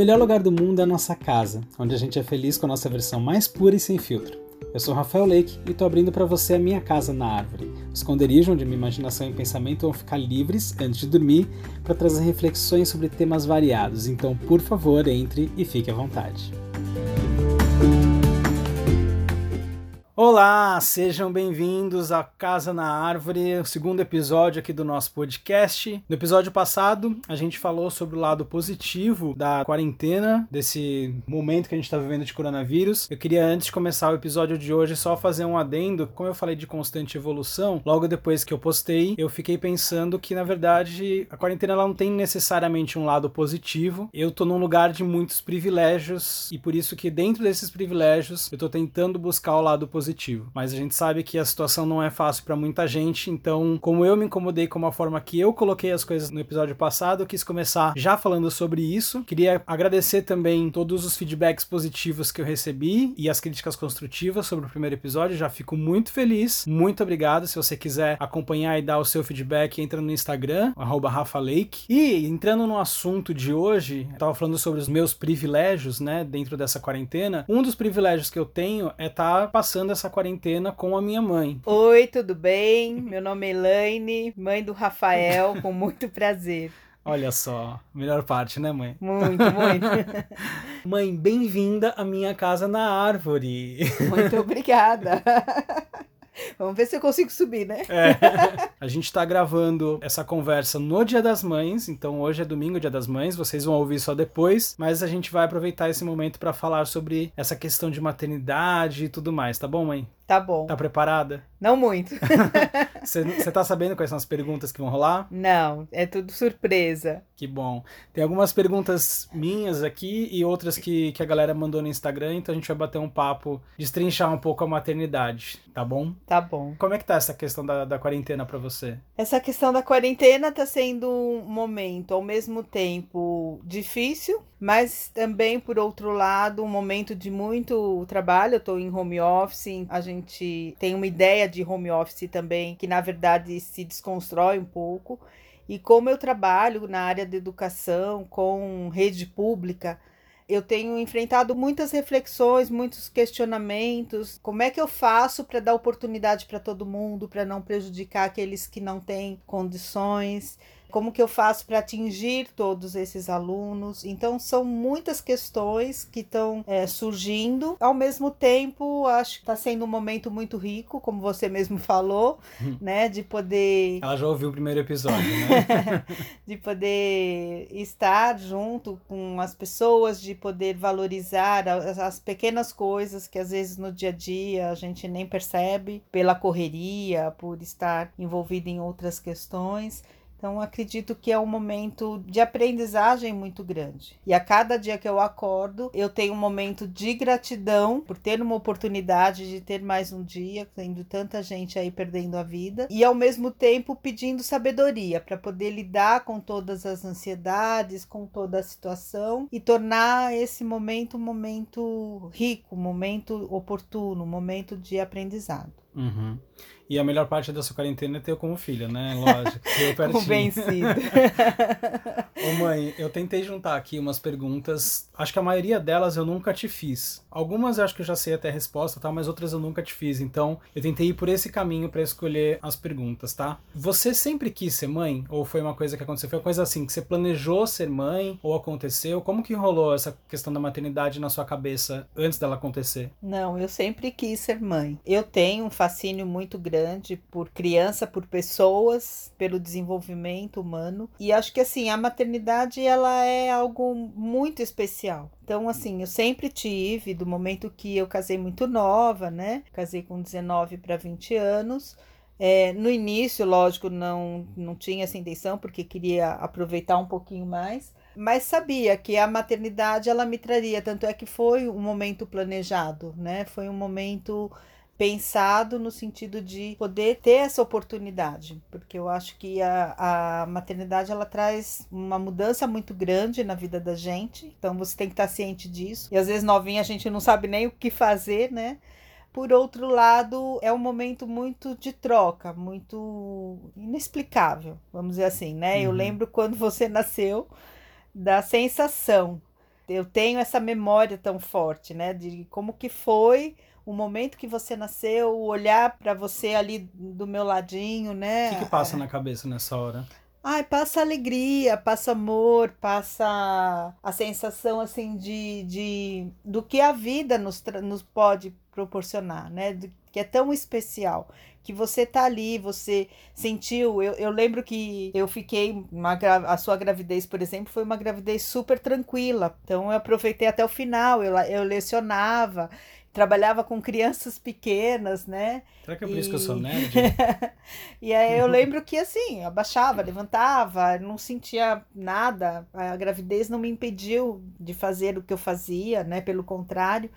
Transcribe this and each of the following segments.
melhor lugar do mundo é a nossa casa, onde a gente é feliz com a nossa versão mais pura e sem filtro. Eu sou Rafael Lake e estou abrindo para você a minha casa na árvore, o esconderijo onde minha imaginação e pensamento vão ficar livres antes de dormir para trazer reflexões sobre temas variados. Então, por favor, entre e fique à vontade. Olá, sejam bem-vindos à Casa na Árvore, o segundo episódio aqui do nosso podcast. No episódio passado, a gente falou sobre o lado positivo da quarentena, desse momento que a gente está vivendo de coronavírus. Eu queria, antes de começar o episódio de hoje, só fazer um adendo. Como eu falei de constante evolução, logo depois que eu postei, eu fiquei pensando que, na verdade, a quarentena ela não tem necessariamente um lado positivo. Eu tô num lugar de muitos privilégios e por isso que, dentro desses privilégios, eu tô tentando buscar o lado positivo positivo. Mas a gente sabe que a situação não é fácil para muita gente, então, como eu me incomodei com a forma que eu coloquei as coisas no episódio passado, eu quis começar já falando sobre isso. Queria agradecer também todos os feedbacks positivos que eu recebi e as críticas construtivas sobre o primeiro episódio. Já fico muito feliz. Muito obrigado. Se você quiser acompanhar e dar o seu feedback, entra no Instagram, @rafalake. E entrando no assunto de hoje, eu tava falando sobre os meus privilégios, né, dentro dessa quarentena. Um dos privilégios que eu tenho é estar tá passando essa essa quarentena com a minha mãe. Oi, tudo bem? Meu nome é Elaine, mãe do Rafael, com muito prazer. Olha só, melhor parte, né, mãe? Muito, muito. mãe, bem-vinda à minha casa na árvore. Muito obrigada. Vamos ver se eu consigo subir, né? É. A gente tá gravando essa conversa no Dia das Mães, então hoje é domingo, Dia das Mães, vocês vão ouvir só depois, mas a gente vai aproveitar esse momento para falar sobre essa questão de maternidade e tudo mais, tá bom, mãe? Tá bom. Tá preparada? Não muito. Você tá sabendo quais são as perguntas que vão rolar? Não, é tudo surpresa. Que bom. Tem algumas perguntas minhas aqui e outras que, que a galera mandou no Instagram, então a gente vai bater um papo, destrinchar um pouco a maternidade, tá bom? Tá bom. Como é que tá essa questão da, da quarentena para você? Essa questão da quarentena tá sendo um momento, ao mesmo tempo, difícil, mas também, por outro lado, um momento de muito trabalho. Eu tô em home office, a gente gente tem uma ideia de home office também, que na verdade se desconstrói um pouco. E como eu trabalho na área de educação com rede pública, eu tenho enfrentado muitas reflexões, muitos questionamentos. Como é que eu faço para dar oportunidade para todo mundo, para não prejudicar aqueles que não têm condições? Como que eu faço para atingir todos esses alunos? Então, são muitas questões que estão é, surgindo. Ao mesmo tempo, acho que está sendo um momento muito rico, como você mesmo falou, hum. né? De poder. Ela já ouviu o primeiro episódio, né? de poder estar junto com as pessoas, de poder valorizar as, as pequenas coisas que às vezes no dia a dia a gente nem percebe pela correria, por estar envolvido em outras questões. Então, acredito que é um momento de aprendizagem muito grande. E a cada dia que eu acordo, eu tenho um momento de gratidão por ter uma oportunidade de ter mais um dia, tendo tanta gente aí perdendo a vida, e ao mesmo tempo pedindo sabedoria para poder lidar com todas as ansiedades, com toda a situação e tornar esse momento um momento rico, um momento oportuno, um momento de aprendizado. Uhum. E a melhor parte da sua quarentena é ter eu como filha, né? Lógico. Eu pertinho. Convencido. Ô mãe, eu tentei juntar aqui umas perguntas. Acho que a maioria delas eu nunca te fiz. Algumas eu acho que eu já sei até a resposta, tá? Mas outras eu nunca te fiz. Então, eu tentei ir por esse caminho para escolher as perguntas, tá? Você sempre quis ser mãe? Ou foi uma coisa que aconteceu? Foi uma coisa assim, que você planejou ser mãe? Ou aconteceu? Como que rolou essa questão da maternidade na sua cabeça antes dela acontecer? Não, eu sempre quis ser mãe. Eu tenho um fascínio muito grande grande por criança, por pessoas, pelo desenvolvimento humano. E acho que assim, a maternidade ela é algo muito especial. Então, assim, eu sempre tive, do momento que eu casei muito nova, né? Casei com 19 para 20 anos. É, no início, lógico, não, não tinha essa intenção, porque queria aproveitar um pouquinho mais, mas sabia que a maternidade ela me traria, tanto é que foi um momento planejado, né? Foi um momento pensado no sentido de poder ter essa oportunidade, porque eu acho que a, a maternidade ela traz uma mudança muito grande na vida da gente, então você tem que estar ciente disso. E às vezes novinha a gente não sabe nem o que fazer, né? Por outro lado, é um momento muito de troca, muito inexplicável, vamos dizer assim, né? Uhum. Eu lembro quando você nasceu da sensação eu tenho essa memória tão forte, né? De como que foi o momento que você nasceu, olhar para você ali do meu ladinho, né? O que, que passa na cabeça nessa hora? Ai, passa alegria, passa amor, passa a sensação assim de, de do que a vida nos, nos pode proporcionar, né? Do, que é tão especial que você tá ali, você sentiu. Eu, eu lembro que eu fiquei. Uma, a sua gravidez, por exemplo, foi uma gravidez super tranquila. Então eu aproveitei até o final, eu, eu lecionava, trabalhava com crianças pequenas, né? Será que é por e... isso que eu sou nerd? e aí eu lembro que assim, abaixava, levantava, não sentia nada. A gravidez não me impediu de fazer o que eu fazia, né? Pelo contrário.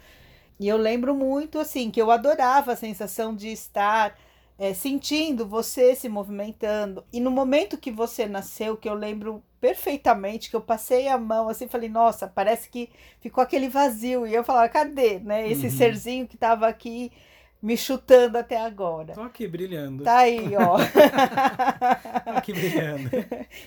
E eu lembro muito assim que eu adorava a sensação de estar é, sentindo você se movimentando. E no momento que você nasceu, que eu lembro perfeitamente, que eu passei a mão assim, falei, nossa, parece que ficou aquele vazio. E eu falava, cadê, né? Esse uhum. serzinho que estava aqui me chutando até agora. Tô aqui brilhando. Tá aí, ó. aqui brilhando.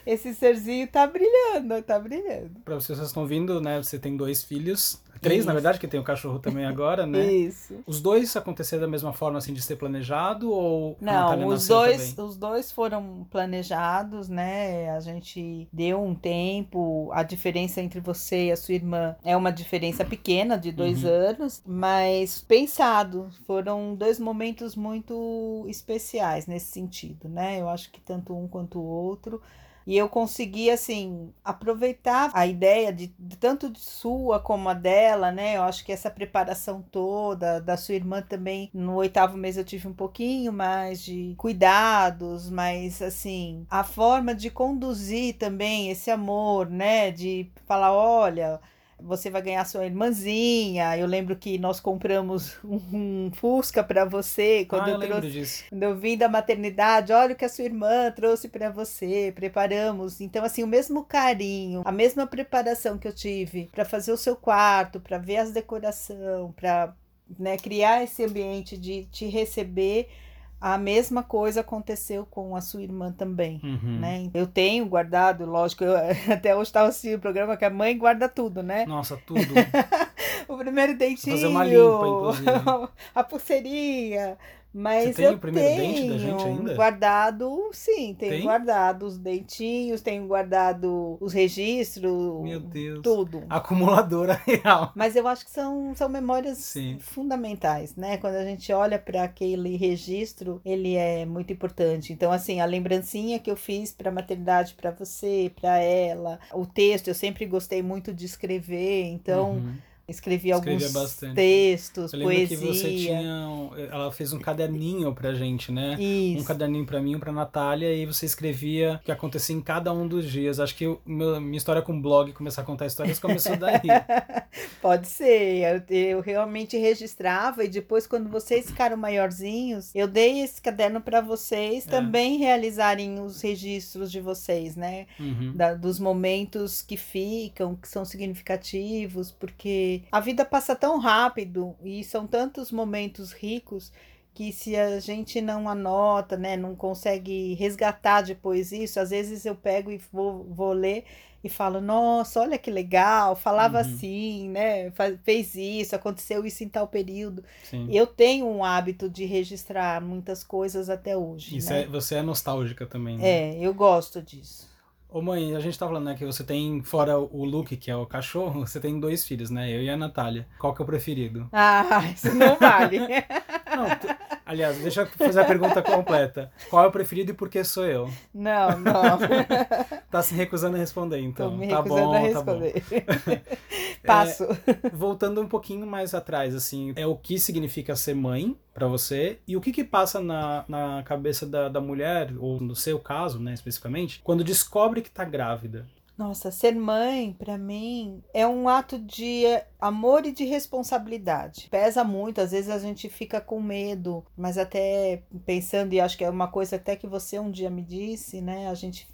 Esse serzinho tá brilhando, tá brilhando. Para vocês que estão vindo, né? Você tem dois filhos. Três, Isso. na verdade, que tem o cachorro também agora, né? Isso. Os dois aconteceram da mesma forma, assim, de ser planejado ou Não, os dois, também? os dois foram planejados, né? A gente deu um tempo. A diferença entre você e a sua irmã é uma diferença pequena, de dois uhum. anos, mas pensado. Foram dois momentos muito especiais nesse sentido, né? Eu acho que tanto um quanto o outro e eu consegui, assim, aproveitar a ideia de, de, tanto de sua como a dela, né? Eu acho que essa preparação toda, da sua irmã também, no oitavo mês eu tive um pouquinho mais de cuidados, mas, assim, a forma de conduzir também esse amor, né? De falar, olha você vai ganhar sua irmãzinha. Eu lembro que nós compramos um, Fusca para você quando ah, eu, eu trouxe, disso. quando eu vim da maternidade. Olha o que a sua irmã trouxe para você. Preparamos. Então assim, o mesmo carinho, a mesma preparação que eu tive para fazer o seu quarto, para ver as decoração, para né, criar esse ambiente de te receber a mesma coisa aconteceu com a sua irmã também, uhum. né? Eu tenho guardado, lógico, eu, até hoje estava assistindo o programa que a mãe guarda tudo, né? Nossa, tudo. o primeiro dentinho, fazer uma limpa, a pulseirinha, mas Você tem eu o primeiro tenho dente da gente ainda? guardado, sim, tenho tem? guardado os dentinhos, tenho guardado os registros, Meu Deus. tudo. Acumuladora real. Mas eu acho que são, são memórias sim. fundamentais, né? Quando a gente olha para aquele registro, ele é muito importante. Então, assim, a lembrancinha que eu fiz para a maternidade, para você, para ela, o texto, eu sempre gostei muito de escrever, então. Uhum Escrevi alguns bastante. textos, eu poesia. que você tinha, ela fez um caderninho pra gente, né? Isso. Um caderninho pra mim, e pra Natália, e você escrevia o que acontecia em cada um dos dias. Acho que a minha história com blog, começar a contar histórias, começou daí. Pode ser, eu, eu, realmente registrava, e depois, quando vocês ficaram maiorzinhos, eu dei esse caderno para vocês é. também realizarem os registros de vocês, né? Uhum. Da, dos momentos que ficam, que são significativos, porque a vida passa tão rápido e são tantos momentos ricos que se a gente não anota, né, não consegue resgatar depois isso, às vezes eu pego e vou, vou ler e falo, nossa, olha que legal, falava uhum. assim, né, fez isso, aconteceu isso em tal período. Sim. Eu tenho um hábito de registrar muitas coisas até hoje. Isso né? é, você é nostálgica também, né? É, eu gosto disso. Ô mãe, a gente tá falando, né, que você tem, fora o Luke, que é o cachorro, você tem dois filhos, né? Eu e a Natália. Qual que é o preferido? Ah, isso não vale. não. Aliás, deixa eu fazer a pergunta completa. Qual é o preferido e por que sou eu? Não, não. tá se recusando a responder, então. Tô me tá bom, a responder. tá bom. Passo. É, voltando um pouquinho mais atrás, assim, é o que significa ser mãe para você e o que que passa na, na cabeça da, da mulher, ou no seu caso, né, especificamente, quando descobre que tá grávida. Nossa, ser mãe, para mim, é um ato de amor e de responsabilidade. Pesa muito, às vezes a gente fica com medo, mas até pensando, e acho que é uma coisa até que você um dia me disse, né? A gente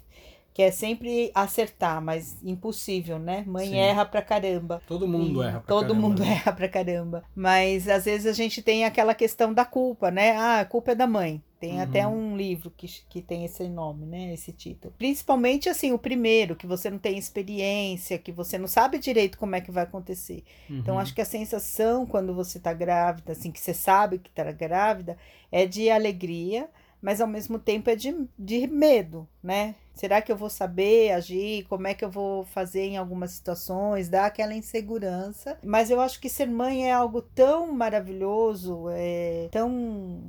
quer sempre acertar, mas impossível, né? Mãe Sim. erra pra caramba. Todo mundo e erra pra todo caramba. Todo mundo erra pra caramba. Mas às vezes a gente tem aquela questão da culpa, né? Ah, a culpa é da mãe Tem uhum. até um livro que, que tem esse nome, né? Esse título. Principalmente, assim, o primeiro, que você não tem experiência, que você não sabe direito como é que vai acontecer. Então, uhum. Então, acho que a sensação quando você tá grávida, assim, que você sabe que tá grávida, é de alegria, mas ao mesmo tempo é de, de medo, né? Será que eu vou saber agir? Como é que eu vou fazer em algumas situações? Dá aquela insegurança. Mas eu acho que ser mãe é algo tão maravilhoso, é tão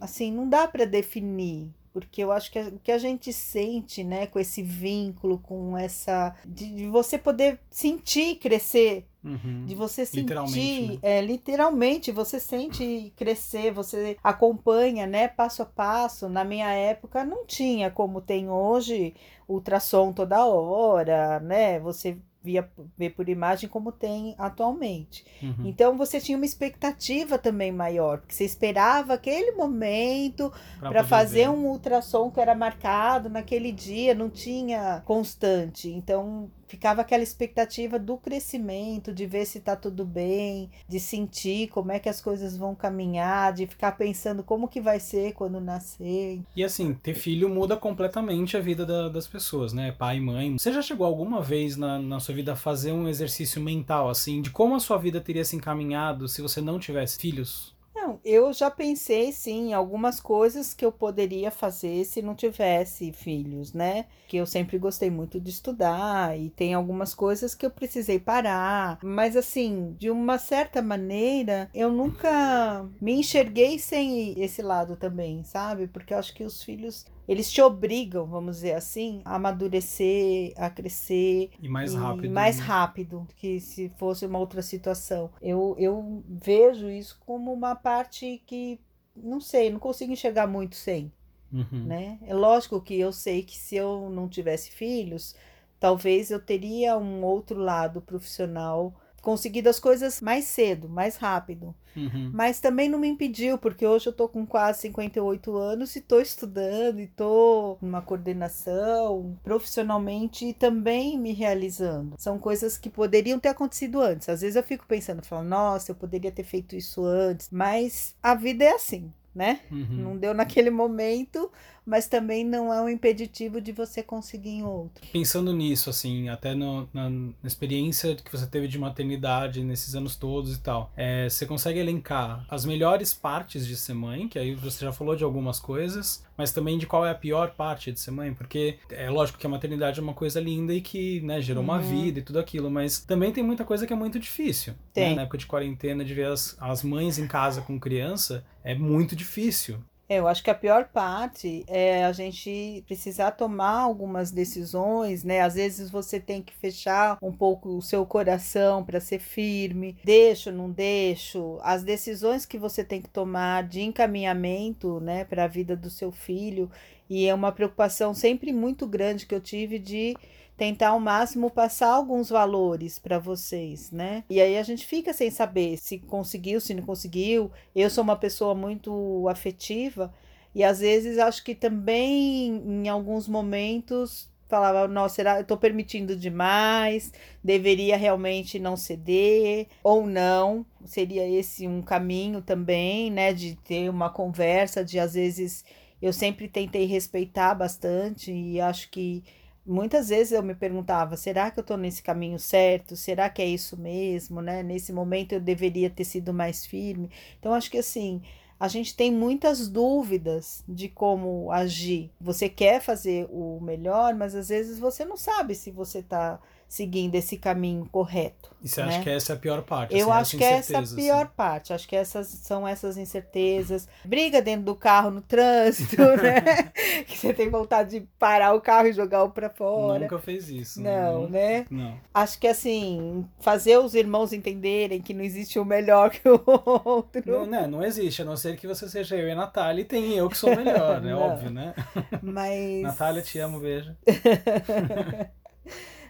assim, não dá para definir porque eu acho que o que a gente sente, né, com esse vínculo, com essa. de, de você poder sentir crescer. Uhum. De você sentir, literalmente, né? é, literalmente, você sente crescer, você acompanha, né, passo a passo. Na minha época não tinha como tem hoje ultrassom toda hora, né? Você via ver por imagem como tem atualmente. Uhum. Então você tinha uma expectativa também maior, porque você esperava aquele momento para fazer ver. um ultrassom que era marcado naquele dia, não tinha constante. Então ficava aquela expectativa do crescimento, de ver se está tudo bem, de sentir como é que as coisas vão caminhar, de ficar pensando como que vai ser quando nascer. E assim, ter filho muda completamente a vida da, das pessoas, né? Pai mãe. Você já chegou alguma vez na, na sua vida a fazer um exercício mental, assim, de como a sua vida teria se encaminhado se você não tivesse filhos? Não, eu já pensei sim em algumas coisas que eu poderia fazer se não tivesse filhos, né? Que eu sempre gostei muito de estudar e tem algumas coisas que eu precisei parar, mas assim, de uma certa maneira, eu nunca me enxerguei sem esse lado também, sabe? Porque eu acho que os filhos eles te obrigam, vamos dizer assim, a amadurecer, a crescer. E mais rápido. E mais né? rápido que se fosse uma outra situação. Eu, eu vejo isso como uma parte que, não sei, não consigo enxergar muito sem. Uhum. Né? É lógico que eu sei que se eu não tivesse filhos, talvez eu teria um outro lado profissional conseguido as coisas mais cedo, mais rápido. Uhum. Mas também não me impediu, porque hoje eu tô com quase 58 anos e tô estudando e tô numa coordenação profissionalmente e também me realizando. São coisas que poderiam ter acontecido antes. Às vezes eu fico pensando, falo, nossa, eu poderia ter feito isso antes, mas a vida é assim né? Uhum. Não deu naquele momento, mas também não é um impeditivo de você conseguir em outro. Pensando nisso, assim, até no, na, na, experiência que você teve de maternidade nesses anos todos e tal, é, você consegue elencar as melhores partes de ser mãe, que aí você já falou de algumas coisas, mas também de qual é a pior parte de ser mãe, porque é lógico que a maternidade é uma coisa linda e que né, gerou uhum. uma vida e tudo aquilo, mas também tem muita coisa que é muito difícil. Né? Na época de quarentena, de ver as, as mães em casa com criança, é muito difícil. É, eu acho que a pior parte é a gente precisar tomar algumas decisões, né? Às vezes você tem que fechar um pouco o seu coração para ser firme, deixo, não deixo. As decisões que você tem que tomar de encaminhamento, né, para a vida do seu filho, e é uma preocupação sempre muito grande que eu tive de tentar ao máximo passar alguns valores para vocês, né? E aí a gente fica sem saber se conseguiu, se não conseguiu. Eu sou uma pessoa muito afetiva e às vezes acho que também em alguns momentos falava, nossa, será eu tô permitindo demais? Deveria realmente não ceder ou não? Seria esse um caminho também, né, de ter uma conversa, de às vezes eu sempre tentei respeitar bastante e acho que muitas vezes eu me perguntava: será que eu estou nesse caminho certo? Será que é isso mesmo? Né? Nesse momento eu deveria ter sido mais firme. Então, acho que assim. A gente tem muitas dúvidas de como agir. Você quer fazer o melhor, mas às vezes você não sabe se você está seguindo esse caminho correto. E você né? acha que essa é a pior parte? Eu assim, acho que essa é a pior assim. parte. Acho que essas são essas incertezas. Briga dentro do carro no trânsito, né? que você tem vontade de parar o carro e jogar o para fora. Nunca fez isso. Não, não, né? Não. Acho que assim, fazer os irmãos entenderem que não existe um melhor que o outro. Não, não, não existe, a não ser que você seja eu e a Natália e tem eu que sou melhor, né? Óbvio, né? Mas. Natália, te amo, beijo.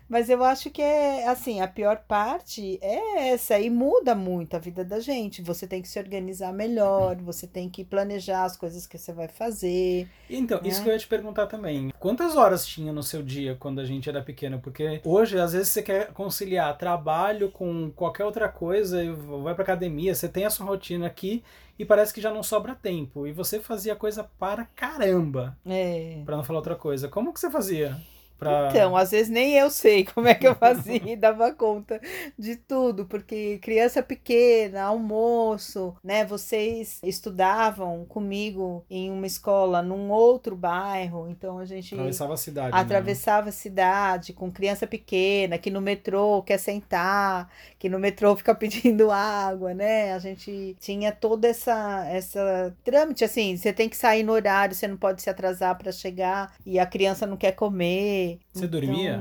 Mas eu acho que é assim, a pior parte é essa e muda muito a vida da gente. Você tem que se organizar melhor, você tem que planejar as coisas que você vai fazer. Então, né? isso que eu ia te perguntar também. Quantas horas tinha no seu dia quando a gente era pequeno? Porque hoje, às vezes, você quer conciliar trabalho com qualquer outra coisa, vai pra academia, você tem a sua rotina aqui e parece que já não sobra tempo. E você fazia coisa para caramba. É. Pra não falar outra coisa. Como que você fazia? Pra... Então, às vezes nem eu sei como é que eu fazia e dava conta de tudo, porque criança pequena, almoço, né? Vocês estudavam comigo em uma escola num outro bairro, então a gente atravessava a cidade. Atravessava né? a cidade com criança pequena que no metrô quer sentar, que no metrô fica pedindo água, né? A gente tinha toda essa essa trâmite assim, você tem que sair no horário, você não pode se atrasar para chegar e a criança não quer comer você então... dormia?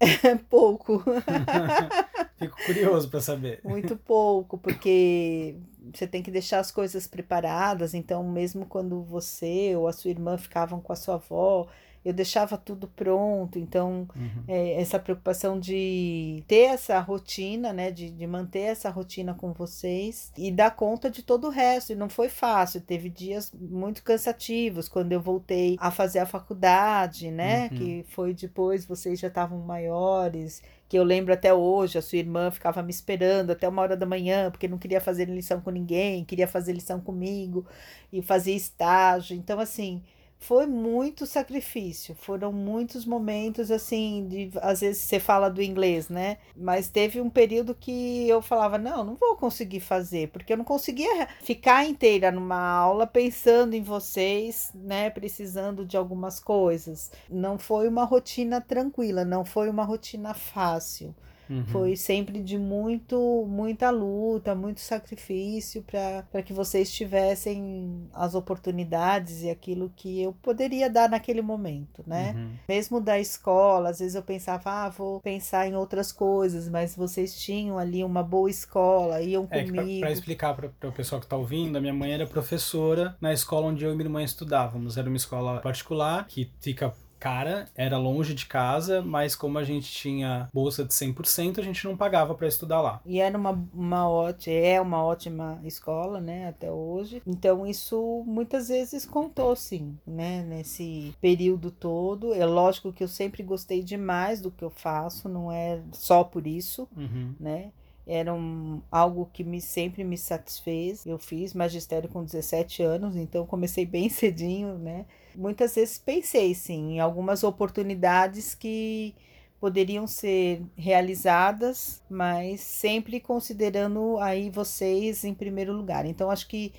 pouco. Fico curioso para saber. Muito pouco, porque você tem que deixar as coisas preparadas. Então, mesmo quando você ou a sua irmã ficavam com a sua avó, eu deixava tudo pronto. Então, uhum. é, essa preocupação de ter essa rotina, né? De, de manter essa rotina com vocês e dar conta de todo o resto. E não foi fácil. Teve dias muito cansativos quando eu voltei a fazer a faculdade, né? Uhum. Que foi depois, vocês já estavam maiores que eu lembro até hoje, a sua irmã ficava me esperando até uma hora da manhã, porque não queria fazer lição com ninguém, queria fazer lição comigo e fazer estágio. Então, assim, foi muito sacrifício. Foram muitos momentos assim, de às vezes você fala do inglês, né? Mas teve um período que eu falava: "Não, não vou conseguir fazer", porque eu não conseguia ficar inteira numa aula pensando em vocês, né, precisando de algumas coisas. Não foi uma rotina tranquila, não foi uma rotina fácil. Uhum. Foi sempre de muito, muita luta, muito sacrifício para que vocês tivessem as oportunidades e aquilo que eu poderia dar naquele momento, né? Uhum. Mesmo da escola, às vezes eu pensava, ah, vou pensar em outras coisas, mas vocês tinham ali uma boa escola, iam é, comigo. Para explicar para o pessoal que está ouvindo, a minha mãe era professora na escola onde eu e minha irmã estudávamos. Era uma escola particular que fica cara, era longe de casa, mas como a gente tinha bolsa de 100%, a gente não pagava para estudar lá. E era uma, uma ótima, é uma ótima escola, né, até hoje. Então isso muitas vezes contou sim, né, nesse período todo. É lógico que eu sempre gostei demais do que eu faço, não é só por isso, uhum. né? Era um, algo que me sempre me satisfez. Eu fiz magistério com 17 anos, então comecei bem cedinho, né? Muitas vezes pensei sim em algumas oportunidades que poderiam ser realizadas, mas sempre considerando aí vocês em primeiro lugar. Então acho que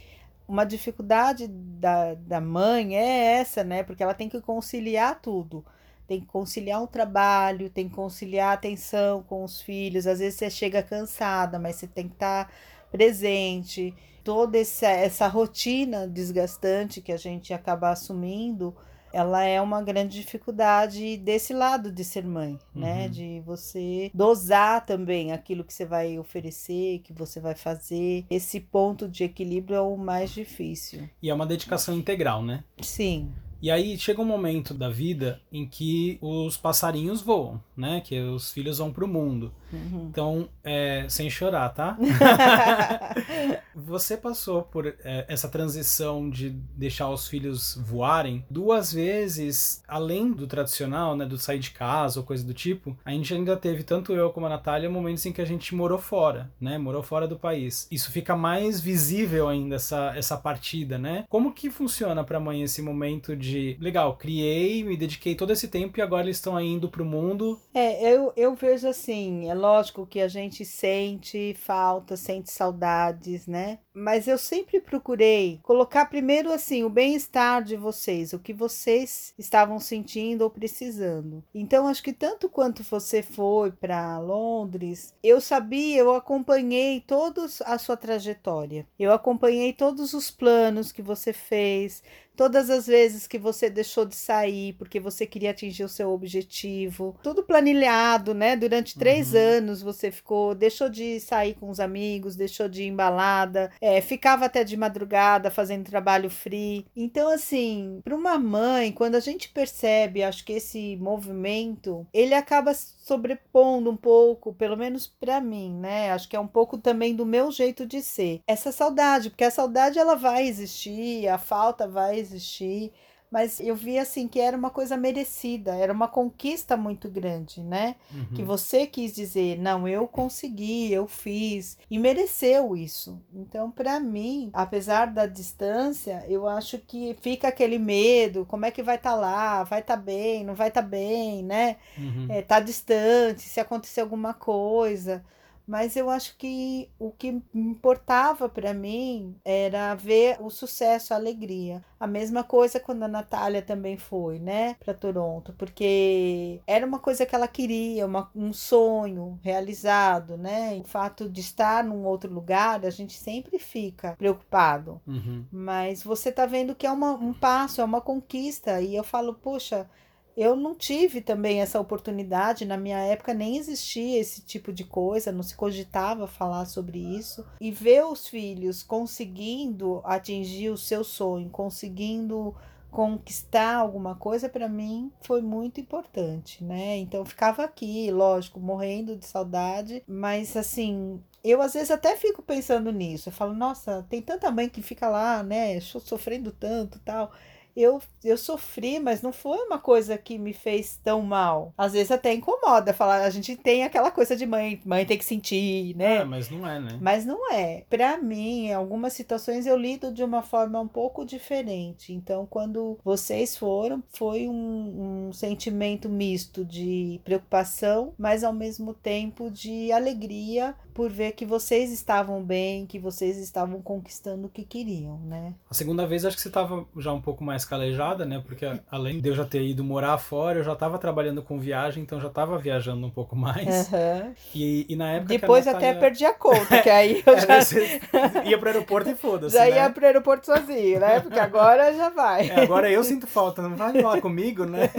uma dificuldade da, da mãe é essa, né? Porque ela tem que conciliar tudo tem que conciliar um trabalho, tem que conciliar a atenção com os filhos. Às vezes você chega cansada, mas você tem que estar tá presente. Toda essa, essa rotina desgastante que a gente acaba assumindo, ela é uma grande dificuldade desse lado de ser mãe, né? uhum. né? De você dosar também aquilo que você vai oferecer, que você vai fazer. Esse ponto de equilíbrio é o mais difícil. E é uma dedicação integral, né? Sim. E aí chega um momento da vida em que os passarinhos voam, né? Que os filhos vão pro mundo. Uhum. Então, é, sem chorar, tá? Você passou por é, essa transição de deixar os filhos voarem duas vezes, além do tradicional, né? Do sair de casa ou coisa do tipo. A gente ainda teve, tanto eu como a Natália, momentos em que a gente morou fora, né? Morou fora do país. Isso fica mais visível ainda, essa, essa partida, né? Como que funciona pra mãe esse momento de, legal, criei, me dediquei todo esse tempo e agora eles estão indo pro mundo? É, eu, eu vejo assim, é lógico que a gente sente falta, sente saudades, né? Mas eu sempre procurei colocar primeiro assim o bem-estar de vocês, o que vocês estavam sentindo ou precisando. Então acho que tanto quanto você foi para Londres, eu sabia, eu acompanhei toda a sua trajetória. Eu acompanhei todos os planos que você fez, todas as vezes que você deixou de sair porque você queria atingir o seu objetivo, tudo planilhado, né? Durante três uhum. anos você ficou, deixou de sair com os amigos, deixou de ir embalada. É, ficava até de madrugada fazendo trabalho free. Então, assim, para uma mãe, quando a gente percebe, acho que esse movimento, ele acaba sobrepondo um pouco, pelo menos para mim, né? Acho que é um pouco também do meu jeito de ser. Essa saudade, porque a saudade ela vai existir, a falta vai existir mas eu vi assim que era uma coisa merecida, era uma conquista muito grande, né? Uhum. Que você quis dizer, não, eu consegui, eu fiz e mereceu isso. Então, para mim, apesar da distância, eu acho que fica aquele medo, como é que vai estar tá lá? Vai estar tá bem, não vai estar tá bem, né? Uhum. É, tá distante, se acontecer alguma coisa. Mas eu acho que o que importava para mim era ver o sucesso, a alegria. A mesma coisa quando a Natália também foi, né, para Toronto, porque era uma coisa que ela queria, uma, um sonho realizado, né? O fato de estar num outro lugar, a gente sempre fica preocupado. Uhum. Mas você tá vendo que é uma, um passo, é uma conquista. E eu falo, poxa, eu não tive também essa oportunidade. Na minha época nem existia esse tipo de coisa, não se cogitava falar sobre isso. E ver os filhos conseguindo atingir o seu sonho, conseguindo conquistar alguma coisa para mim foi muito importante, né? Então ficava aqui, lógico, morrendo de saudade, mas assim, eu às vezes até fico pensando nisso. Eu falo, nossa, tem tanta mãe que fica lá, né, sofrendo tanto, tal eu, eu sofri, mas não foi uma coisa que me fez tão mal. Às vezes até incomoda falar, a gente tem aquela coisa de mãe, mãe tem que sentir, né? É, mas não é, né? Mas não é. Para mim, em algumas situações eu lido de uma forma um pouco diferente. Então, quando vocês foram, foi um, um sentimento misto de preocupação, mas ao mesmo tempo de alegria por ver que vocês estavam bem, que vocês estavam conquistando o que queriam, né? A segunda vez acho que você estava já um pouco mais calejada, né? Porque além de eu já ter ido morar fora, eu já estava trabalhando com viagem, então já estava viajando um pouco mais. Uhum. E, e, na época Depois Natália... até perdi a conta, que aí eu já... ia pro aeroporto e foda-se, Já né? ia pro aeroporto sozinho, né? Porque agora já vai. É, agora eu sinto falta, não vai falar comigo, né?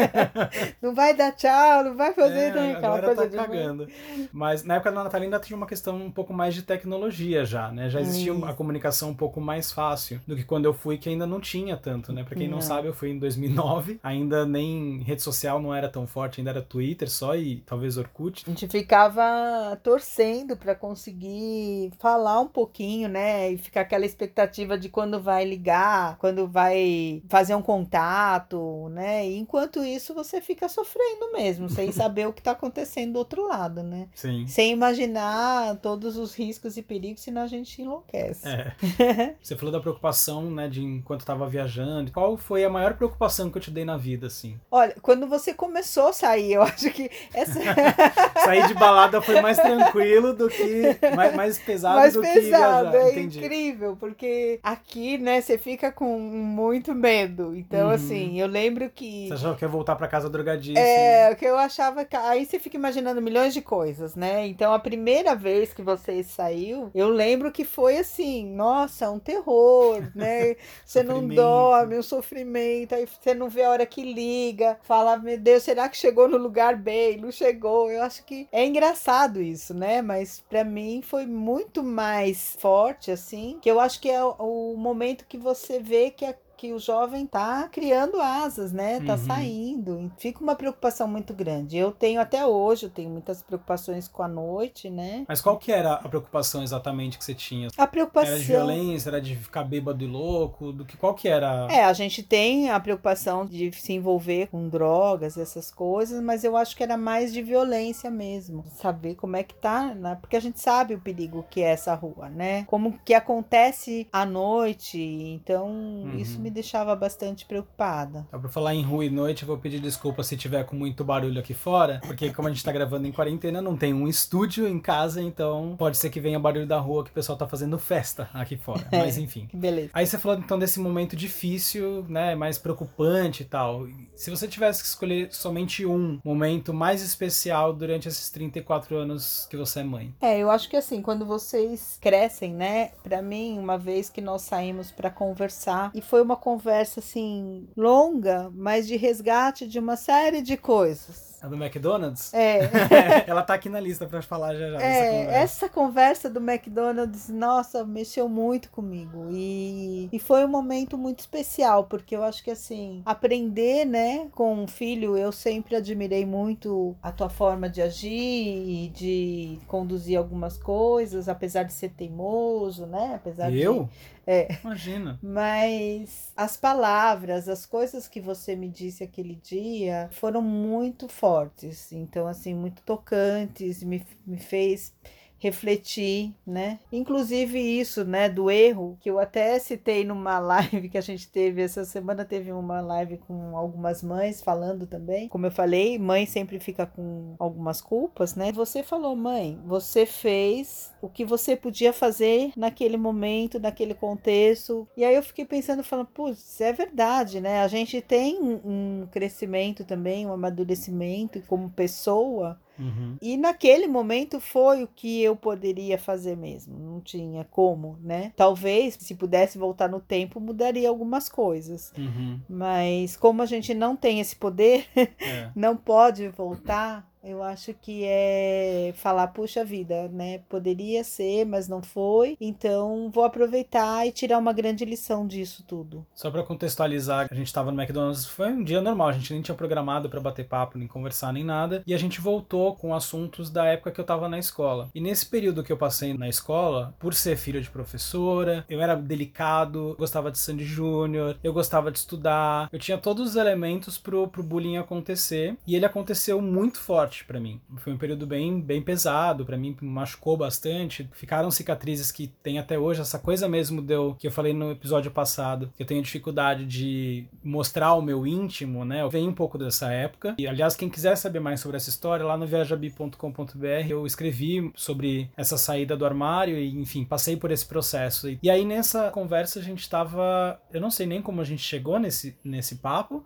não vai dar tchau, não vai fazer é, né, aquela agora coisa tá de cagando. Mas na época da Natália ainda tinha uma questão questão um pouco mais de tecnologia já, né? Já existia Isso. a comunicação um pouco mais fácil do que quando eu fui, que ainda não tinha tanto, né? Pra quem não, não sabe, eu fui em 2009, ainda nem rede social não era tão forte, ainda era Twitter só e talvez Orkut. A gente ficava torcendo para conseguir falar um pouquinho, né? E ficar aquela expectativa de quando vai ligar, quando vai fazer um contato, né? E enquanto isso você fica sofrendo mesmo, sem saber o que tá acontecendo do outro lado, né? Sim. Sem imaginar todos os riscos e perigos, senão a gente enlouquece. É. Você falou da preocupação, né, de enquanto estava viajando. Qual foi a maior preocupação que eu te dei na vida, assim? Olha, quando você começou a sair, eu acho que essa... sair de balada foi mais tranquilo do que mais, mais pesado mais do pesado, que viajar. É Entendi. incrível, porque aqui, né, você fica com muito medo. Então, uhum. assim, eu lembro que Você achava que ia voltar para casa drogadíssimo. É, que eu achava que aí você fica imaginando milhões de coisas, né? Então, a primeira vez que você saiu, eu lembro que foi assim, nossa, um terror, né? Você não dorme, um sofrimento, aí você não vê a hora que liga, fala, meu Deus, será que chegou no lugar bem? Não chegou. Eu acho que é engraçado isso, né? Mas para mim foi muito mais forte, assim, que eu acho que é o momento que você vê que a que o jovem tá criando asas, né? Tá uhum. saindo. Fica uma preocupação muito grande. Eu tenho até hoje, eu tenho muitas preocupações com a noite, né? Mas qual que era a preocupação exatamente que você tinha? A preocupação era de violência, era de ficar bêbado e louco, do que qual que era? É, a gente tem a preocupação de se envolver com drogas, essas coisas, mas eu acho que era mais de violência mesmo, saber como é que tá, né? Porque a gente sabe o perigo que é essa rua, né? Como que acontece à noite, então uhum. isso me deixava bastante preocupada. Então, pra falar em rua e noite, eu vou pedir desculpa se tiver com muito barulho aqui fora, porque como a gente tá gravando em quarentena, não tem um estúdio em casa, então pode ser que venha barulho da rua que o pessoal tá fazendo festa aqui fora. É, Mas enfim. Beleza. Aí você falou então desse momento difícil, né, mais preocupante e tal. Se você tivesse que escolher somente um momento mais especial durante esses 34 anos que você é mãe. É, eu acho que assim, quando vocês crescem, né, para mim, uma vez que nós saímos para conversar e foi uma conversa assim longa, mas de resgate de uma série de coisas A do McDonald's? É. Ela tá aqui na lista pra falar já já. É, conversa. essa conversa do McDonald's, nossa, mexeu muito comigo. E, e foi um momento muito especial, porque eu acho que assim, aprender, né, com um filho, eu sempre admirei muito a tua forma de agir e de conduzir algumas coisas, apesar de ser teimoso, né? Apesar Eu? de. É. Imagina. Mas as palavras, as coisas que você me disse aquele dia foram muito fortes. Então, assim, muito tocantes, me, me fez refletir, né? Inclusive isso, né, do erro, que eu até citei numa live que a gente teve essa semana, teve uma live com algumas mães falando também. Como eu falei, mãe sempre fica com algumas culpas, né? Você falou, mãe, você fez o que você podia fazer naquele momento, naquele contexto. E aí eu fiquei pensando, falando, putz, é verdade, né? A gente tem um crescimento também, um amadurecimento como pessoa Uhum. e naquele momento foi o que eu poderia fazer mesmo. Não tinha como, né? Talvez, se pudesse voltar no tempo, mudaria algumas coisas. Uhum. Mas como a gente não tem esse poder, É. não pode voltar. Eu acho que é falar, puxa vida, né? Poderia ser, mas não foi. Então vou aproveitar e tirar uma grande lição disso tudo. Só pra contextualizar, a gente tava no McDonald's, foi um dia normal, a gente nem tinha programado pra bater papo, nem conversar, nem nada, e a gente voltou com assuntos da época que eu tava na escola. E nesse período que eu passei na escola, por ser filho de professora, eu era delicado, gostava de Sandy Júnior, eu gostava de estudar, eu tinha todos os elementos pro, pro bullying acontecer, e ele aconteceu muito forte pra mim. Foi um período bem, bem pesado, pra mim machucou bastante, ficaram cicatrizes que tem até hoje, essa coisa mesmo deu, que eu falei no episódio passado, que eu tenho dificuldade de mostrar o meu íntimo, né? Vem um pouco dessa época. E aliás, quem quiser saber mais sobre essa história, lá no viajabi.com.br eu escrevi sobre essa saída do armário e, enfim, passei por esse processo. E aí nessa conversa a gente tava, eu não sei nem como a gente chegou nesse nesse papo,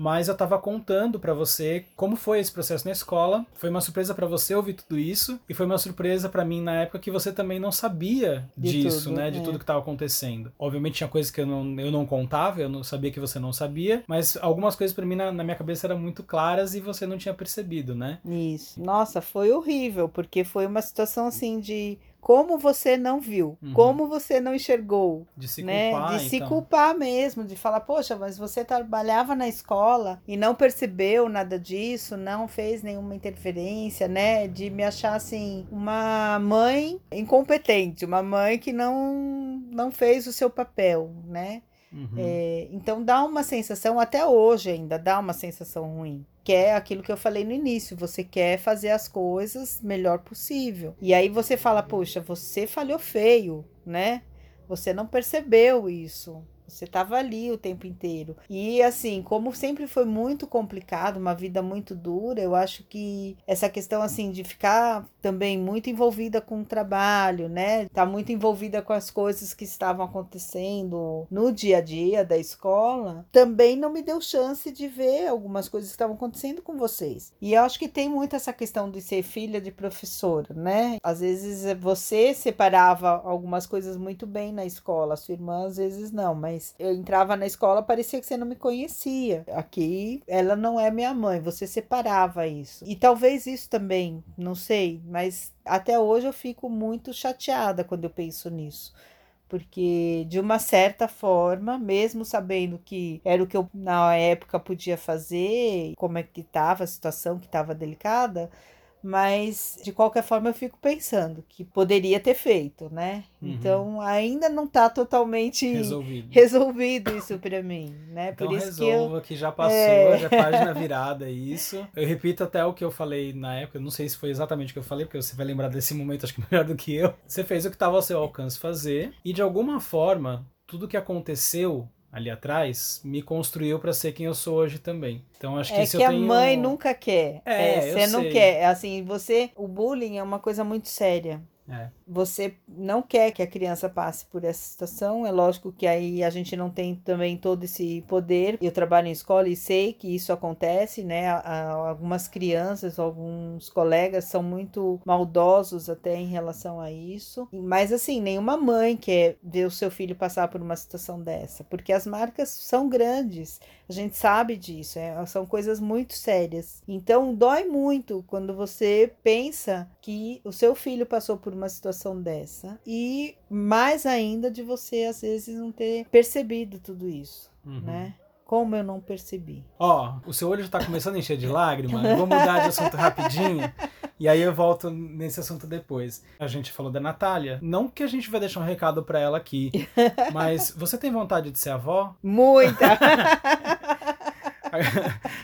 mas eu tava contando pra você como foi esse processo na escola. Foi uma surpresa pra você ouvir tudo isso e foi uma surpresa pra mim na época que você também não sabia De disso, tudo, né, de é. tudo que tava acontecendo. Obviamente tinha coisas que eu não, eu não contava, eu não sabia que você não sabia, mas algumas coisas pra mim na, na minha cabeça eram muito claras e você não tinha percebido, né? Isso. Nossa, foi horrível, porque foi uma situação assim de como você não viu, Uhum. como você não enxergou, De se né? culpar, de se então. culpar mesmo, de falar, poxa, mas você trabalhava na escola e não percebeu nada disso, não fez nenhuma interferência, né? De me achar assim uma mãe incompetente, uma mãe que não não fez o seu papel, né? Uhum. É, então dá uma sensação, até hoje ainda dá uma sensação ruim. Que é aquilo que eu falei no início, você quer fazer as coisas melhor possível. E aí você fala, poxa, você falhou feio, né? Você não percebeu isso. Você estava ali o tempo inteiro. E assim, como sempre foi muito complicado, uma vida muito dura, eu acho que essa questão assim de ficar também muito envolvida com o trabalho, né? Tá muito envolvida com as coisas que estavam acontecendo no dia a dia da escola, também não me deu chance de ver algumas coisas que estavam acontecendo com vocês. E eu acho que tem muito essa questão de ser filha de professora, né? Às vezes você separava algumas coisas muito bem na escola, sua irmã às vezes não, mas eu entrava na escola, parecia que você não me conhecia. Aqui, ela não é minha mãe, você separava isso. E talvez isso também, não sei, mas até hoje eu fico muito chateada quando eu penso nisso. Porque, de uma certa forma, mesmo sabendo que era o que eu na época podia fazer, como é que estava a situação, que estava delicada, mas de qualquer forma eu fico pensando que poderia ter feito, né? Uhum. Então ainda não tá totalmente Resolvido. resolvido isso pra mim, né? Então Por isso que eu resolva que, já passou, É. já é página virada isso. Eu repito até o que eu falei na época, eu não sei se foi exatamente o que eu falei, porque você vai lembrar desse momento, acho que melhor do que eu. Você fez o que estava ao seu alcance fazer, e de alguma forma, tudo que aconteceu ali atrás me construiu para ser quem eu sou hoje também. Então acho que é se que eu a tenho... mãe nunca quer. É, eu você não sei. quer. Assim, você. O bullying é uma coisa muito séria. É. você não quer que a criança passe por essa situação. É lógico que aí a gente não tem também todo esse poder. Eu trabalho em escola e sei que isso acontece, né? Algumas crianças, alguns colegas são muito maldosos até em relação a isso. Mas assim, nenhuma mãe quer ver o seu filho passar por uma situação dessa, porque as marcas são grandes. A gente sabe disso, é, são coisas muito sérias. Então dói muito quando você pensa que o seu filho passou por uma situação dessa e mais ainda de você às vezes não ter percebido tudo isso, uhum. né? Como eu não percebi. Ó, oh, o seu olho já tá começando a encher de lágrimas. Eu vou mudar de assunto rapidinho. E aí eu volto nesse assunto depois. A gente falou da Natália. Não que a gente vai deixar um recado para ela aqui, mas você tem vontade de ser avó? Muita!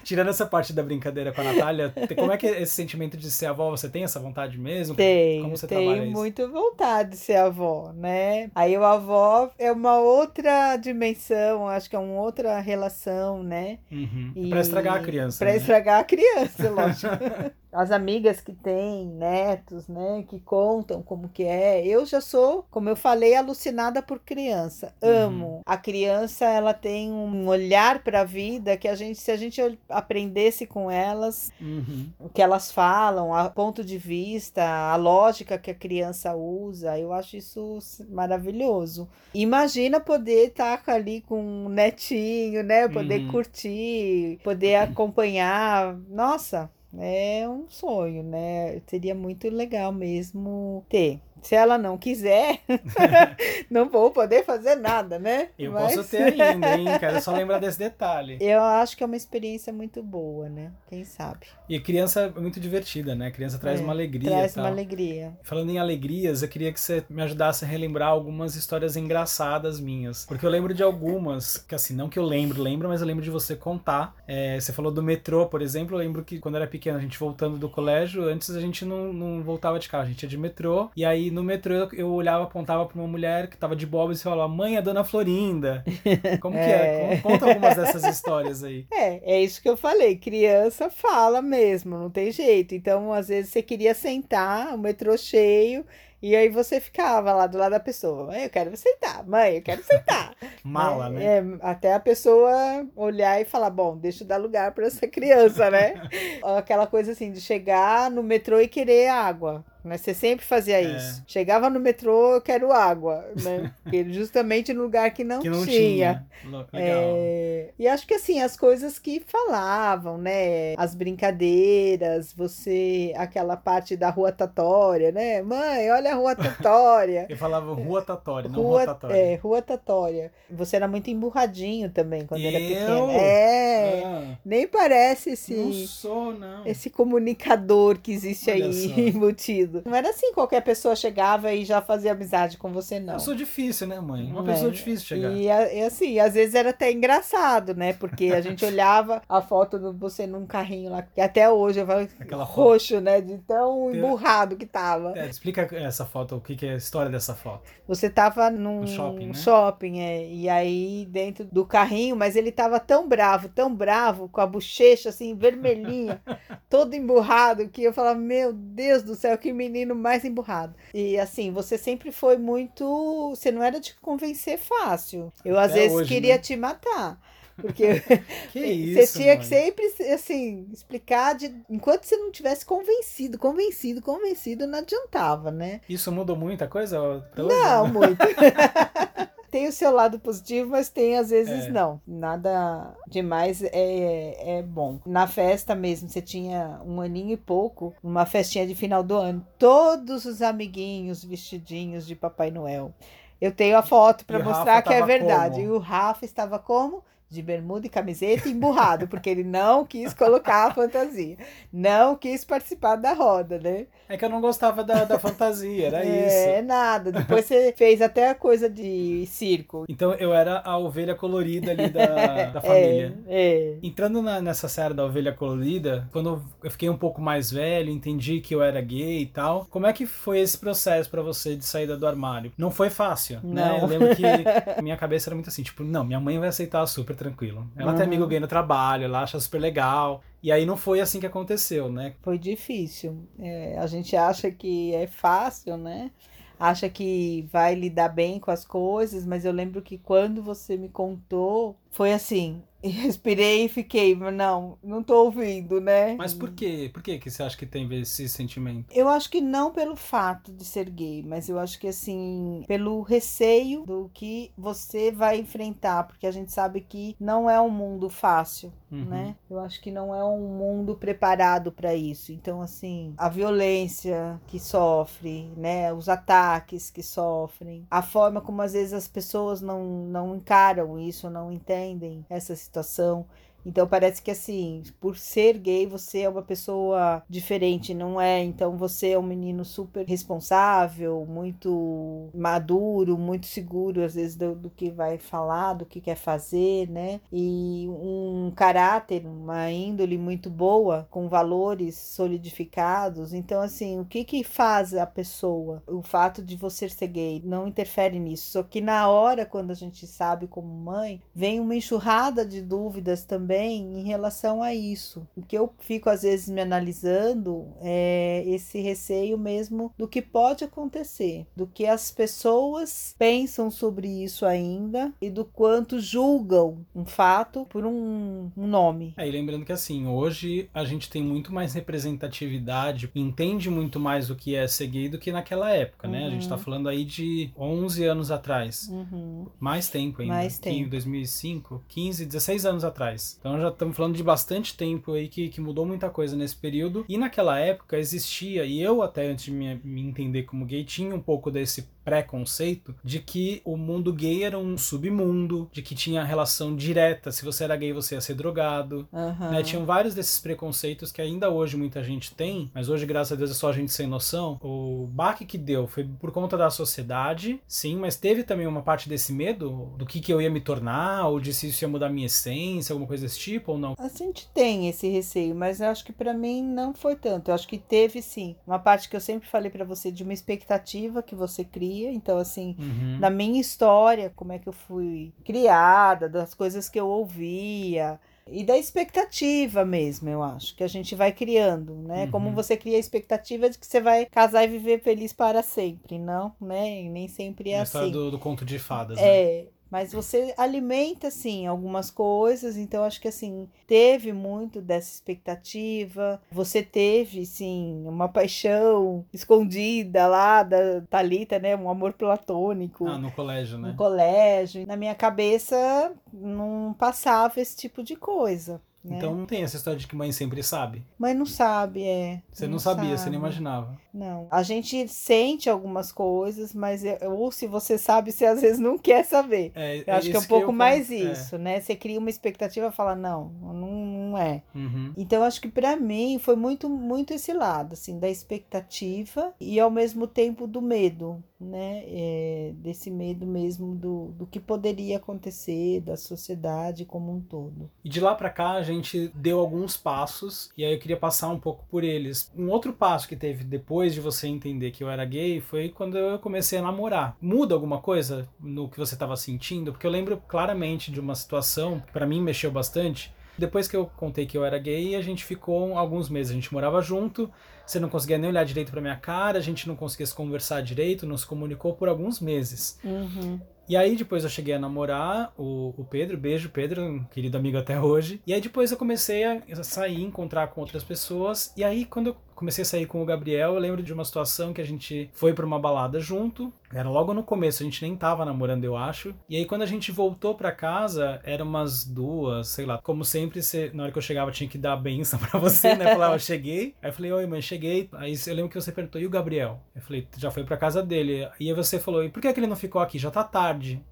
Tirando essa parte da brincadeira com a Natália, como é que é esse sentimento de ser avó, você tem essa vontade mesmo? Tenho, como você tenho muito vontade de ser avó, né? Aí o avó é uma outra dimensão, acho que é uma outra relação, né? Uhum. E... Pra estragar a criança. Pra né? estragar a criança, lógico. as amigas que têm netos, né, que contam como que é. Eu já sou, como eu falei, alucinada por criança. Uhum. Amo. Uhum. A criança, ela tem um olhar para a vida que a gente, se a gente aprendesse com elas, uhum. o que elas falam, a ponto de vista, a lógica que a criança usa, eu acho isso maravilhoso. Imagina poder estar tá ali com um netinho, né, poder uhum. curtir, poder acompanhar. Nossa, é um sonho, né? Seria muito legal mesmo ter. Se ela não quiser, não vou poder fazer nada, né? Eu Mas... posso ter ainda, hein? Quero só lembrar desse detalhe. Eu acho que é uma experiência muito boa, né? Quem sabe. E a criança é muito divertida, né? A criança traz é, uma alegria. Traz uma alegria. Falando em alegrias, eu queria que você me ajudasse a relembrar algumas histórias engraçadas minhas. Porque eu lembro de algumas, que assim, não que eu lembro, lembro, mas eu lembro de você contar. É, você falou do metrô, por exemplo. Eu lembro que quando era pequeno, a gente voltando do colégio, antes a gente não, não voltava de carro, a gente ia de metrô. E aí no metrô eu olhava, apontava para uma mulher que tava de bob e falava: Mãe, é Dona Florinda. Como que é? é? Conta algumas dessas histórias aí. É, é isso que eu falei. Criança fala mesmo, não tem jeito. Então, às vezes você queria sentar, o metrô cheio. E aí você ficava lá do lado da pessoa, mãe, eu quero sentar, mãe, eu quero sentar. Mala, é, né? É, até a pessoa olhar e falar, bom, deixa eu dar lugar para essa criança, né? Aquela coisa assim, de chegar no metrô e querer água né? Você sempre fazia é. isso. Chegava no metrô, eu quero água, né? Justamente no lugar que não, que não tinha. tinha. É... E acho que assim, as coisas que falavam, né? As brincadeiras, você, aquela parte da rua tatória, né? Mãe, olha a rua tatória. eu falava rua tatória, não rua, rua tatória. É, rua tatória. Você era muito emburradinho também quando eu? era pequeno. É. Ah. Nem parece esse. Não sou, não. Esse comunicador que existe olha aí só. embutido. Não era assim, qualquer pessoa chegava e já fazia amizade com você, não. Eu sou difícil, né, mãe? Uma pessoa é. difícil chegar. E, e, assim, às vezes era até engraçado, né? Porque a gente olhava a foto de você num carrinho lá, que até hoje eu falo Aquela roxo, foto. né? De tão emburrado que tava. É, explica essa foto, o que, que é a história dessa foto. Você tava num no shopping, né? shopping é, e aí dentro do carrinho, mas ele tava tão bravo, tão bravo, com a bochecha assim, vermelhinha, todo emburrado, que eu falava, meu Deus do céu, que me menino mais emburrado. E assim, você sempre foi muito. Você não era de convencer fácil. Eu, às Até vezes, hoje, queria né? te matar. Porque que isso, você tinha mãe. que sempre, assim, explicar de. Enquanto você não tivesse convencido, convencido, convencido, não adiantava, né? Isso mudou muita coisa? Não, hoje? muito. tem o seu lado positivo, mas tem às vezes é. não. Nada demais é, é bom. Na festa mesmo, você tinha um aninho e pouco, uma festinha de final do ano, todos os amiguinhos vestidinhos de Papai Noel. Eu tenho a foto para mostrar que é verdade. Como? E o Rafa estava como? De bermuda e camiseta emburrado, porque ele não quis colocar a fantasia. Não quis participar da roda, né? É que eu não gostava da, da fantasia, era é, isso. É, nada. Depois você fez até a coisa de circo. Então eu era a ovelha colorida ali da, da família. É, é. Entrando na, nessa série da ovelha colorida, quando eu fiquei um pouco mais velho, entendi que eu era gay e tal, como é que foi esse processo para você de saída do armário? Não foi fácil, não. né? Eu lembro que minha cabeça era muito assim, tipo, não, minha mãe vai aceitar super tranquilo. Ela uhum. tem amigo gay no trabalho, ela acha super legal. E aí não foi assim que aconteceu, né? Foi difícil. É, a gente acha que é fácil, né? acha que vai lidar bem com as coisas, mas eu lembro que quando você me contou, foi assim, e respirei e fiquei, não, não tô ouvindo, né? Mas por quê? Por que que você acha que tem esse sentimento? Eu acho que não pelo fato de ser gay, mas eu acho que assim, pelo receio do que você vai enfrentar, porque a gente sabe que não é um mundo fácil, uhum. né? Eu acho que não é um mundo preparado para isso. Então, assim, a violência que sofre, né, os ataques que sofrem, a forma como às vezes as pessoas não não encaram isso, não entendem essa situação situação. Então parece que assim, por ser gay, você é uma pessoa diferente, não é? Então você é um menino super responsável, muito maduro, muito seguro, às vezes, do, do que vai falar, do que quer fazer, né? E um caráter, uma índole muito boa, com valores solidificados. Então, assim, o que que faz a pessoa? O fato de você ser gay não interfere nisso. Só que na hora, quando a gente sabe como mãe, vem uma enxurrada de dúvidas também também em relação a isso. O que eu fico às vezes me analisando é esse receio mesmo do que pode acontecer, do que as pessoas pensam sobre isso ainda e do quanto julgam um fato por um, um nome. É, e lembrando que assim, hoje a gente tem muito mais representatividade, entende muito mais o que é ser gay do que naquela época, uhum. né? A gente tá uhum. falando aí de 11 anos atrás. Uhum. Mais tempo ainda. Mais tempo. Em 2005, 15, 16 anos atrás. Então já estamos falando de bastante tempo aí que, que mudou muita coisa nesse período. E naquela época existia, e eu até antes de me, me entender como gay, tinha um pouco desse preconceito de que o mundo gay era um submundo, de que tinha relação direta. Se você era gay, você ia ser drogado. Uhum. Né? Tinham vários desses preconceitos que ainda hoje muita gente tem, mas hoje, graças a Deus, é só a gente sem noção. O baque que deu foi por conta da sociedade, sim, mas teve também uma parte desse medo do que, que eu ia me tornar, ou de se isso ia mudar minha essência, alguma coisa desse tipo ou não? A gente tem esse receio, mas eu acho que para mim não foi tanto. Eu acho que teve sim uma parte que eu sempre falei para você de uma expectativa que você cria. Então, assim, uhum. na minha história, como é que eu fui criada, das coisas que eu ouvia e da expectativa mesmo, eu acho, que a gente vai criando, né? Uhum. Como você cria a expectativa de que você vai casar e viver feliz para sempre, não, né? E nem sempre é Essa assim. Do, do conto de fadas, é, né? Mas você alimenta, assim, algumas coisas. Então, acho que, assim, teve muito dessa expectativa. Você teve, sim, uma paixão escondida lá da Thalita, né? Um amor platônico. Ah, no colégio, né? No colégio. Na minha cabeça, não passava esse tipo de coisa. Né? Então não tem essa história de que mãe sempre sabe. Mãe não sabe, é. Você não, não sabia, sabe. você não imaginava. Não. A gente sente algumas coisas, mas é, ou se você sabe, você às vezes não quer saber. É, eu acho que é um pouco mais é. isso, né? Você cria uma expectativa e fala, não, não, não é. Uhum. Então acho que para mim foi muito, muito esse lado, assim, da expectativa e ao mesmo tempo do medo, né? É, desse medo mesmo do, do que poderia acontecer, da sociedade como um todo. E de lá para cá a gente deu alguns passos e aí eu queria passar um pouco por eles. Um outro passo que teve depois de você entender que eu era gay foi quando eu comecei a namorar. Muda alguma coisa no que você estava sentindo? Porque eu lembro claramente de uma situação que para mim mexeu bastante. Depois que eu contei que eu era gay, a gente ficou alguns meses, a gente morava junto, você não conseguia nem olhar direito pra minha cara, a gente não conseguia se conversar direito, não se comunicou por alguns meses. Uhum. E aí depois eu cheguei a namorar o, o Pedro, beijo Pedro, querido amigo até hoje. E aí depois eu comecei a sair, encontrar com outras pessoas. E aí quando eu comecei a sair com o Gabriel, eu lembro de uma situação que a gente foi para uma balada junto. Era logo no começo, a gente nem tava namorando, eu acho. E aí quando a gente voltou para casa, era umas duas, sei lá. Como sempre, você, na hora que eu chegava tinha que dar a benção para você, né? Falar, eu cheguei. Aí eu falei, oi mãe, cheguei. Aí eu lembro que você perguntou, e o Gabriel? Eu falei, já foi para casa dele. E aí você falou, e por que, que ele não ficou aqui? Já tá tarde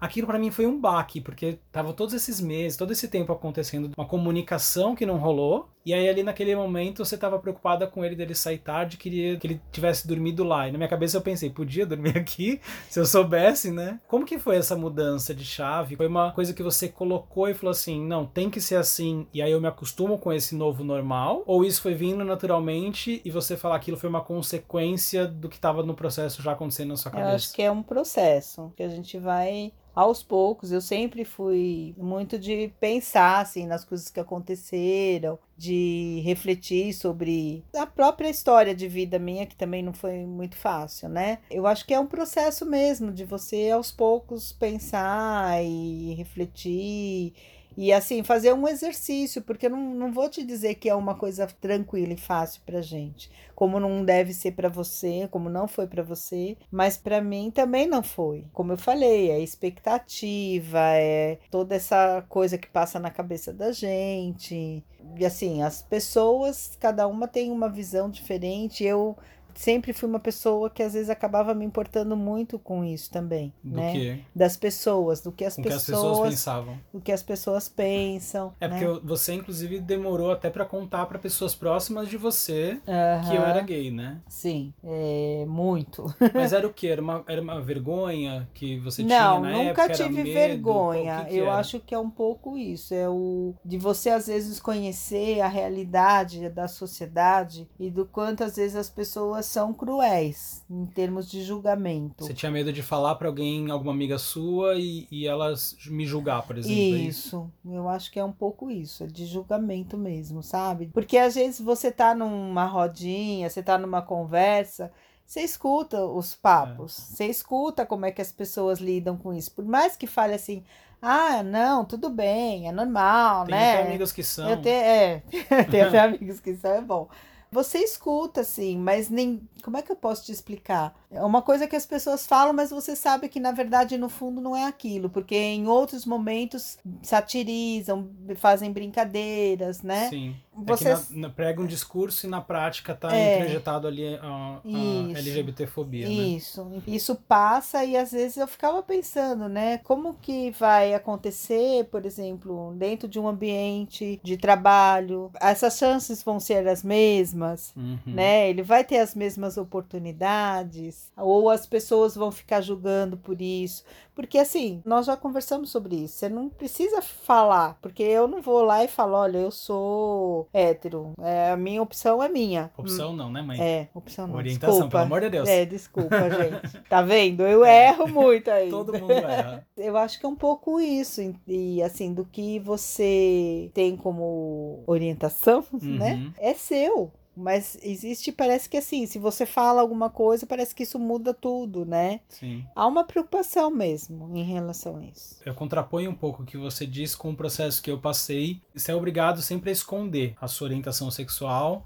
aquilo para mim foi um baque, porque tava todos esses meses, todo esse tempo acontecendo, uma comunicação que não rolou, e aí ali naquele momento você tava preocupada com ele dele sair tarde, queria que ele tivesse dormido lá. E na minha cabeça eu pensei, podia dormir aqui, se eu soubesse, né? Como que foi essa mudança de chave? Foi uma coisa que você colocou e falou assim, não, tem que ser assim, e aí eu me acostumo com esse novo normal? Ou isso foi vindo naturalmente e você falar aquilo foi uma consequência do que estava no processo já acontecendo na sua cabeça? Eu acho que é um processo que a gente vai aos poucos. Eu sempre fui muito de pensar assim nas coisas que aconteceram, de refletir sobre a própria história de vida minha, que também não foi muito fácil, né? Eu acho que é um processo mesmo de você aos poucos pensar e refletir e assim, fazer um exercício, porque não, não vou te dizer que é uma coisa tranquila e fácil pra gente, como não deve ser para você, como não foi para você, mas para mim também não foi. Como eu falei, é expectativa, é toda essa coisa que passa na cabeça da gente. E assim, as pessoas, cada uma tem uma visão diferente. Eu sempre fui uma pessoa que às vezes acabava me importando muito com isso também, Do né? quê? Das pessoas, do que as o que pessoas, as pessoas pensavam. do que as pessoas pensam. É né? porque você, inclusive, demorou até pra contar pra pessoas próximas de você que eu era gay, né? Sim, é muito. Mas era o quê? Era uma, era uma vergonha que você Não, tinha na nunca época? Era tive medo? vergonha. Que que Eu era? acho que é um pouco isso. É o de você às vezes conhecer a realidade da sociedade e do quanto às vezes as pessoas são cruéis em termos de julgamento. Você tinha medo de falar pra alguém, alguma amiga sua, e, e elas me julgar, por exemplo. é Isso, eu acho que é um pouco isso, é de julgamento mesmo, sabe? Porque às vezes você tá numa rodinha, você tá numa conversa, você escuta os papos, você escuta como é que as pessoas lidam com isso. Por mais que fale assim, ah, não, tudo bem, é normal, Tem né? até amigas que são. Eu te, é, tem até amigos que são, é bom. Você escuta, assim, mas nem. Como é que eu posso te explicar? É uma coisa que as pessoas falam, mas você sabe que na verdade no fundo não é aquilo, porque em outros momentos satirizam, fazem brincadeiras, né? Sim. Você É na, na- prega um discurso e na prática tá É. introjetado ali a, a Isso. LGBTfobia, né? Isso, isso passa e às vezes eu ficava pensando, né? Como que vai acontecer, por exemplo, dentro de um ambiente de trabalho? Essas chances vão ser as mesmas? Uhum. né? Ele vai ter as mesmas oportunidades, ou as pessoas vão ficar julgando por isso. Porque assim, nós já conversamos sobre isso. Você não precisa falar, porque eu não vou lá e falo, olha, eu sou hétero. É, a minha opção é minha. Opção não, né, mãe? É, opção não. Orientação, desculpa. pelo amor de Deus. É, desculpa, gente. Tá vendo? Eu erro muito aí. Todo mundo erra. Eu acho que é um pouco isso. E assim, do que você tem como orientação, né? Uhum. É seu. Mas existe, parece que assim, se você fala alguma coisa, parece que isso muda tudo, né? Sim. Há uma preocupação mesmo em relação a isso. Eu contraponho um pouco o que você diz com o processo que eu passei. Você é obrigado sempre a esconder a sua orientação sexual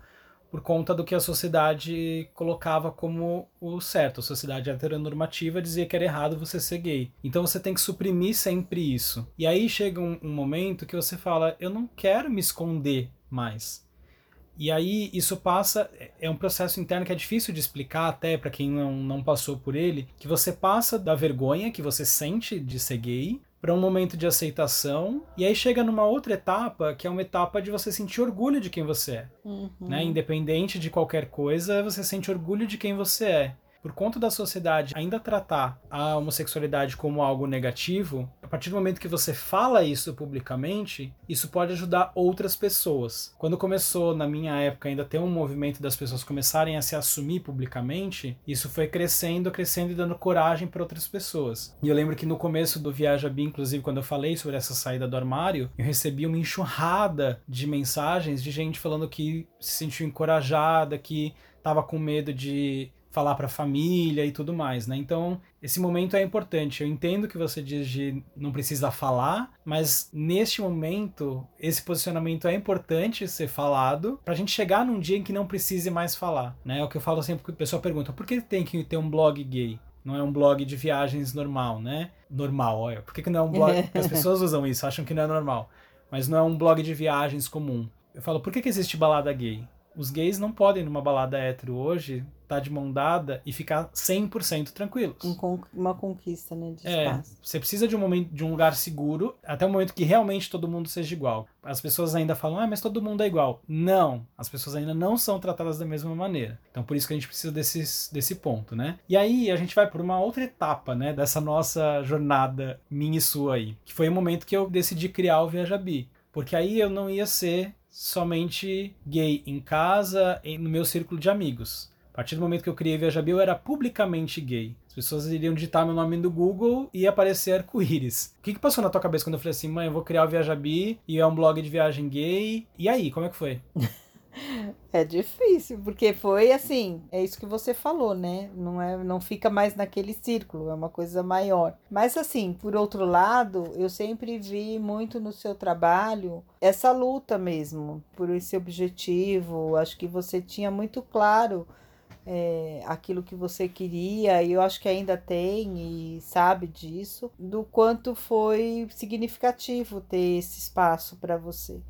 por conta do que a sociedade colocava como o certo. A sociedade heteronormativa dizia que era errado você ser gay. Então você tem que suprimir sempre isso. E aí chega um, um momento que você fala: eu não quero me esconder mais. E aí isso passa, é um processo interno que é difícil de explicar até para quem não, não passou por ele, que você passa da vergonha que você sente de ser gay para um momento de aceitação e aí chega numa outra etapa que é uma etapa de você sentir orgulho de quem você é, Uhum. né? Independente de qualquer coisa, você sente orgulho de quem você é. Por conta da sociedade ainda tratar a homossexualidade como algo negativo, a partir do momento que você fala isso publicamente, isso pode ajudar outras pessoas. Quando começou, na minha época, ainda ter um movimento das pessoas começarem a se assumir publicamente, isso foi crescendo, crescendo e dando coragem para outras pessoas. E eu lembro que no começo do Viaja Bi, inclusive, quando eu falei sobre essa saída do armário, eu recebi uma enxurrada de mensagens de gente falando que se sentiu encorajada, que estava com medo de falar para a família e tudo mais, né? Então, esse momento é importante. Eu entendo que você diz de não precisa falar, mas neste momento, esse posicionamento é importante ser falado pra gente chegar num dia em que não precise mais falar, né? É o que eu falo sempre que o pessoal pergunta: por que tem que ter um blog gay? Não é um blog de viagens normal, né? Normal, olha. Por que, que não é um blog? Porque as pessoas usam isso, acham que não é normal. Mas não é um blog de viagens comum. Eu falo, por que, que existe balada gay? Os gays não podem, numa balada hétero hoje, estar de mão dada e ficar 100% tranquilos. Um uma conquista, né? De É, espaço. você precisa de um momento, de um lugar seguro, até o momento que realmente todo mundo seja igual. As pessoas ainda falam, ah, mas todo mundo é igual. Não, as pessoas ainda não são tratadas da mesma maneira. Então por isso que a gente precisa desses, desse ponto, né? E aí a gente vai por uma outra etapa, né, dessa nossa jornada minha e sua aí, que foi o momento que eu decidi criar o Viajabi. Porque aí eu não ia ser somente gay em casa, no meu círculo de amigos. A partir do momento que eu criei Viajabi, eu era publicamente gay. As pessoas iriam digitar meu nome no Google e aparecer arco-íris. O que, que passou na tua cabeça quando eu falei assim, mãe, eu vou criar o Viajabi e é um blog de viagem gay? E aí, como é que foi? É difícil, porque foi assim, é isso que você falou, né? Não é, não fica mais naquele círculo, é uma coisa maior. Mas assim, por outro lado, eu sempre vi muito no seu trabalho essa luta mesmo por esse objetivo. Acho que você tinha muito claro é, aquilo que você queria, e eu acho que ainda tem e sabe disso, do quanto foi significativo ter esse espaço para você.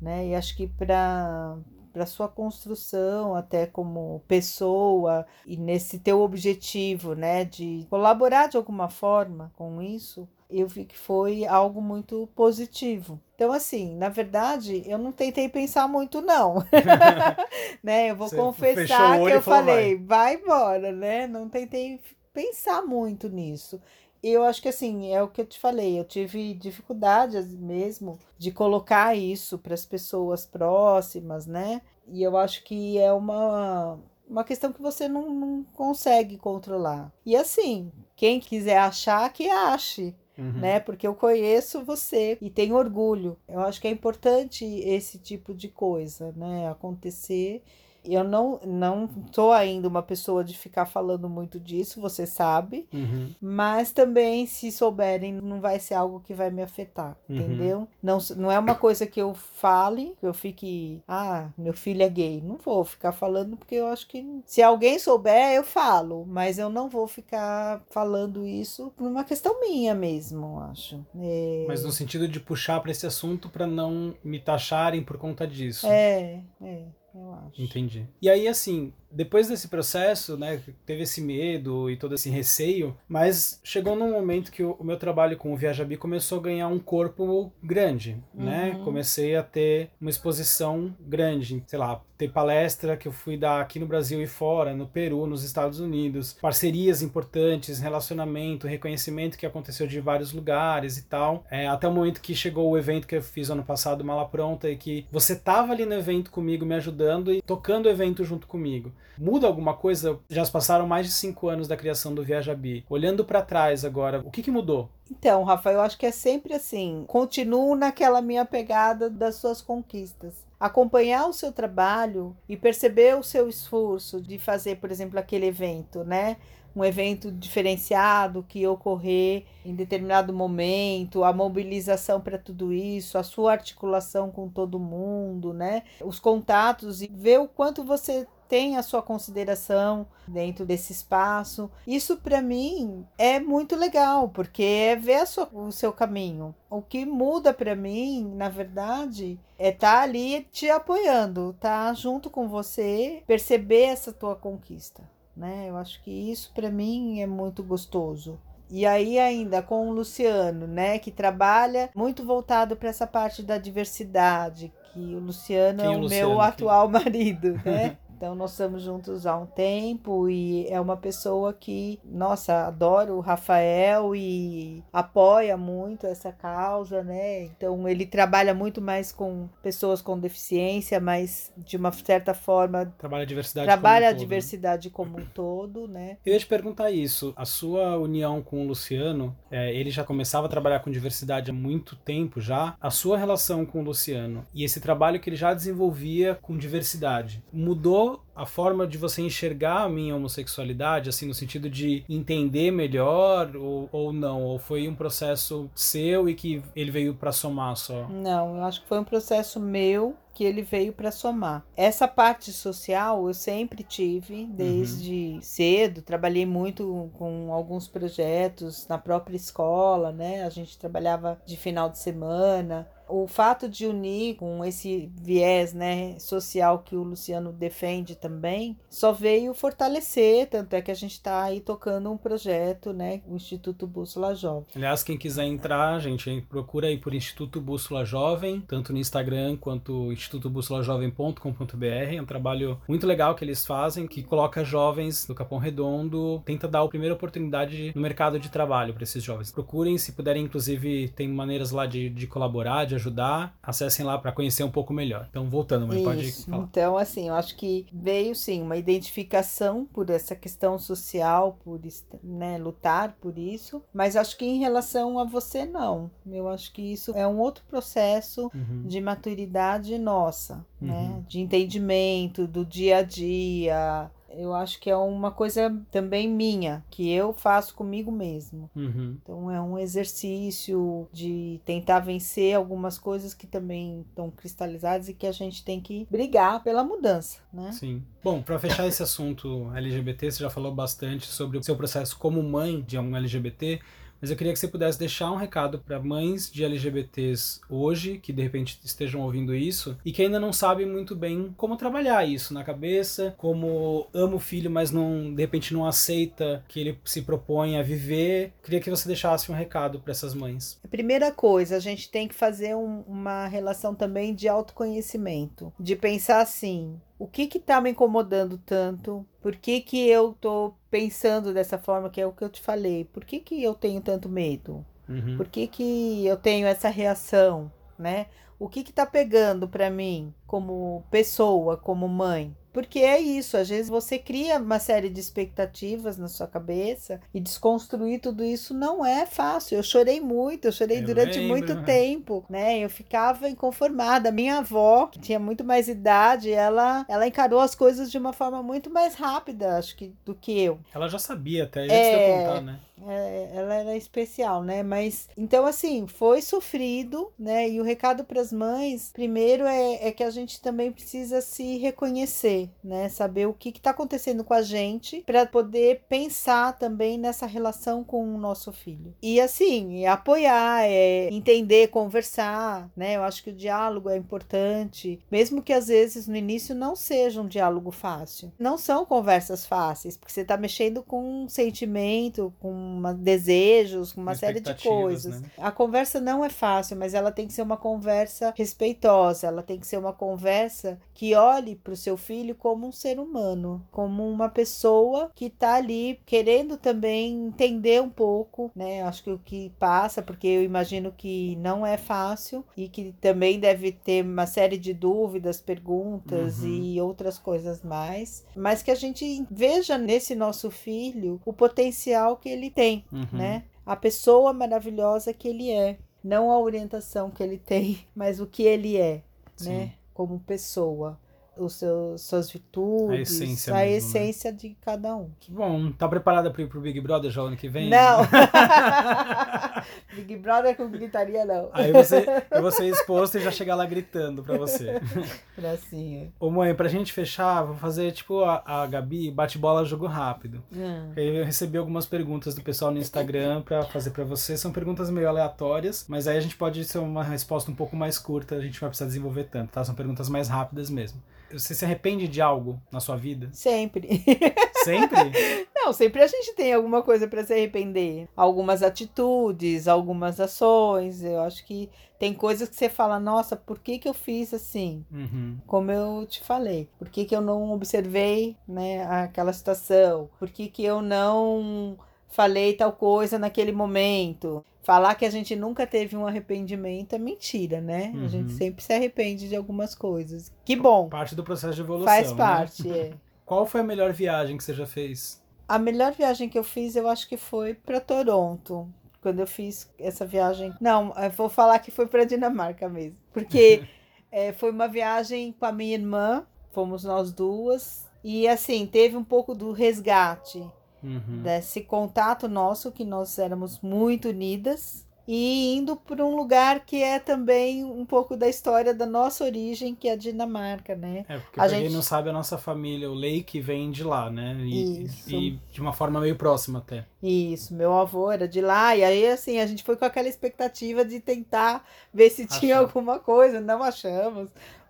Né? E acho que para para sua construção até como pessoa e nesse teu objetivo, né, de colaborar de alguma forma com isso, eu vi que foi algo muito positivo. Então, assim, na verdade, eu não tentei pensar muito, não. né? Eu vou Você confessar que eu falei, vai. vai embora, né? Não tentei pensar muito nisso. Eu acho que assim, é o que eu te falei, eu tive dificuldades mesmo de colocar isso para as pessoas próximas, né? E eu acho que é uma, uma questão que você não, não consegue controlar. E assim, quem quiser achar, que ache. Uhum. Né? Porque eu conheço você e tenho orgulho. Eu acho que é importante esse tipo de coisa, né? Acontecer eu não não tô ainda uma pessoa de ficar falando muito disso, você sabe. Uhum. Mas também, se souberem, não vai ser algo que vai me afetar, uhum. entendeu? Não, não é uma coisa que eu fale, que eu fique, ah, meu filho é gay. Não vou ficar falando, porque eu acho que se alguém souber, eu falo. Mas eu não vou ficar falando isso por uma questão minha mesmo, acho. É... Mas no sentido de puxar para esse assunto para não me taxarem por conta disso. É, é eu acho. Entendi. E aí, assim, depois desse processo, né, teve esse medo e todo esse receio, mas chegou num momento que o, meu trabalho com o Viajabi começou a ganhar um corpo grande, né? uhum. né? Comecei a ter uma exposição grande, sei lá, ter palestra que eu fui dar aqui no Brasil e fora, no Peru, nos Estados Unidos, parcerias importantes, relacionamento, reconhecimento que aconteceu de vários lugares e tal. É, até o momento que chegou o evento que eu fiz ano passado, Mala Pronta, e que você tava ali no evento comigo, me ajudando e tocando o evento junto comigo. Muda alguma coisa? Já se passaram mais de cinco anos da criação do Viajabi. Olhando para trás agora, o que, que mudou? Então, Rafa, eu acho que é sempre assim. Continuo naquela minha pegada das suas conquistas. Acompanhar o seu trabalho e perceber o seu esforço de fazer, por exemplo, aquele evento, né? um evento diferenciado que ocorrer em determinado momento, a mobilização para tudo isso, a sua articulação com todo mundo, né? Os contatos e ver o quanto você tem a sua consideração dentro desse espaço. Isso para mim é muito legal, porque é ver sua, o seu caminho. O que muda para mim, na verdade, é estar tá ali te apoiando, tá junto com você, perceber essa tua conquista, né? Eu acho que isso para mim é muito gostoso. E aí ainda com o Luciano, né, que trabalha muito voltado para essa parte da diversidade, que o Luciano Quem é o, Luciano, meu atual marido, né? Então, nós estamos juntos há um tempo e é uma pessoa que, nossa, adoro o Rafael e apoia muito essa causa, né? Então, ele trabalha muito mais com pessoas com deficiência, mas de uma certa forma. Trabalha a diversidade Trabalha como a todo, diversidade como um todo, né? Eu ia te perguntar isso. A sua união com o Luciano, é, ele já começava a trabalhar com diversidade há muito tempo já. A sua relação com o Luciano e esse trabalho que ele já desenvolvia com diversidade mudou a forma de você enxergar a minha homossexualidade, assim, no sentido de entender melhor ou, ou não? Ou foi um processo seu e que ele veio para somar só? Não, eu acho que foi um processo meu que ele veio para somar. Essa parte social eu sempre tive desde uhum. cedo, trabalhei muito com alguns projetos na própria escola, né? A gente trabalhava de final de semana, o fato de unir com esse viés né, social que o Luciano defende também, só veio fortalecer, tanto é que a gente está aí tocando um projeto, né, o Instituto Bússola Jovem. Aliás, quem quiser entrar, gente, procura aí por Instituto Bússola Jovem, tanto no Instagram quanto institutobússolajovem.com.br, é um trabalho muito legal que eles fazem, que coloca jovens do Capão Redondo, tenta dar a primeira oportunidade no mercado de trabalho para esses jovens. Procurem, se puderem, inclusive, tem maneiras lá de, de colaborar, de ajudar, acessem lá para conhecer um pouco melhor. Então, voltando, mas pode falar. Então, assim, eu acho que veio sim uma identificação por essa questão social, por né, lutar por isso, mas acho que em relação a você, não. Eu acho que isso é um outro processo uhum. de maturidade nossa, né? uhum. né? De entendimento do dia a dia, eu acho que é uma coisa também minha, que eu faço comigo mesmo. Uhum. Então é um exercício de tentar vencer algumas coisas que também estão cristalizadas e que a gente tem que brigar pela mudança, né? Sim. Bom, para fechar esse assunto LGBT, você já falou bastante sobre o seu processo como mãe de um LGBT. Mas eu queria que você pudesse deixar um recado para mães de LGBTs hoje, que de repente estejam ouvindo isso, e que ainda não sabem muito bem como trabalhar isso na cabeça, como ama o filho, mas não de repente não aceita que ele se propõe a viver. Queria que você deixasse um recado para essas mães. A primeira coisa, a gente tem que fazer um, uma relação também de autoconhecimento, de pensar assim, o que que tá me incomodando tanto? Por que que eu tô pensando dessa forma, que é o que eu te falei? Por que que eu tenho tanto medo? Uhum. Por que que eu tenho essa reação, né? O que que tá pegando para mim como pessoa, como mãe? Porque é isso, às vezes você cria uma série de expectativas na sua cabeça e desconstruir tudo isso não é fácil. Eu chorei muito, eu chorei eu durante lembro. muito tempo, né? Eu ficava inconformada. Minha avó, que tinha muito mais idade, ela, ela encarou as coisas de uma forma muito mais rápida, acho que, do que eu. Ela já sabia até antes é... de eu contar, né? É, ela era especial, né? Mas então assim foi sofrido, né? E o recado para as mães, primeiro é, é que a gente também precisa se reconhecer, né? Saber o que está acontecendo com a gente para poder pensar também nessa relação com o nosso filho. E assim, é apoiar, é entender, conversar, né? Eu acho que o diálogo é importante, mesmo que às vezes no início não seja um diálogo fácil. Não são conversas fáceis, porque você está mexendo com um sentimento, com uma, desejos, uma série de coisas. Né? A conversa não é fácil, mas ela tem que ser uma conversa respeitosa, ela tem que ser uma conversa que olhe para o seu filho como um ser humano, como uma pessoa que está ali querendo também entender um pouco, né? Acho que o que passa, porque eu imagino que não é fácil e que também deve ter uma série de dúvidas, perguntas uhum. e outras coisas mais, mas que a gente veja nesse nosso filho o potencial que ele tem, uhum. né? A pessoa maravilhosa que ele é. Não a orientação que ele tem, mas o que ele é, Sim. né? Como pessoa os seus, suas virtudes, a essência, a mesmo, né? essência né? de cada um. Bom. Tá preparada para ir pro Big Brother já ano que vem? Não. Big Brother com gritaria, não. Aí você, ser exposto e já chegar lá gritando para você. Gracinha. Ô mãe, pra gente fechar, vou fazer tipo a, a Gabi, bate-bola, jogo rápido. Hum. Eu recebi algumas perguntas do pessoal no Instagram para fazer para você. São perguntas meio aleatórias, mas aí a gente pode ser uma resposta um pouco mais curta, a gente vai precisar desenvolver tanto, tá? São perguntas mais rápidas mesmo. Você se arrepende de algo na sua vida? Sempre. Sempre? Não, sempre a gente tem alguma coisa para se arrepender. Algumas atitudes, algumas ações. Eu acho que tem coisas que você fala, nossa, por que, que eu fiz assim? Uhum. Como eu te falei. Por que, que eu não observei né, aquela situação? Por que, que eu não falei tal coisa naquele momento? Falar que a gente nunca teve um arrependimento é mentira, né? Uhum. A gente uhum. sempre se arrepende de algumas coisas. Que bom. Parte do processo de evolução. Faz né? parte, né? é. Qual foi a melhor viagem que você já fez? A melhor viagem que eu fiz, eu acho que foi para Toronto. Quando eu fiz essa viagem. Não, eu vou falar que foi para Dinamarca mesmo. Porque é, foi uma viagem com a minha irmã, fomos nós duas. E assim, teve um pouco do resgate uhum. desse contato nosso, que nós éramos muito unidas, e indo para um lugar que é também um pouco da história da nossa origem, que é a Dinamarca, né? É, porque a gente... quem não sabe, a nossa família, o Lake, vem de lá, né? E, Isso. e de uma forma meio próxima até. Isso, meu avô era de lá, e aí assim, a gente foi com aquela expectativa de tentar ver se tinha alguma coisa, não achamos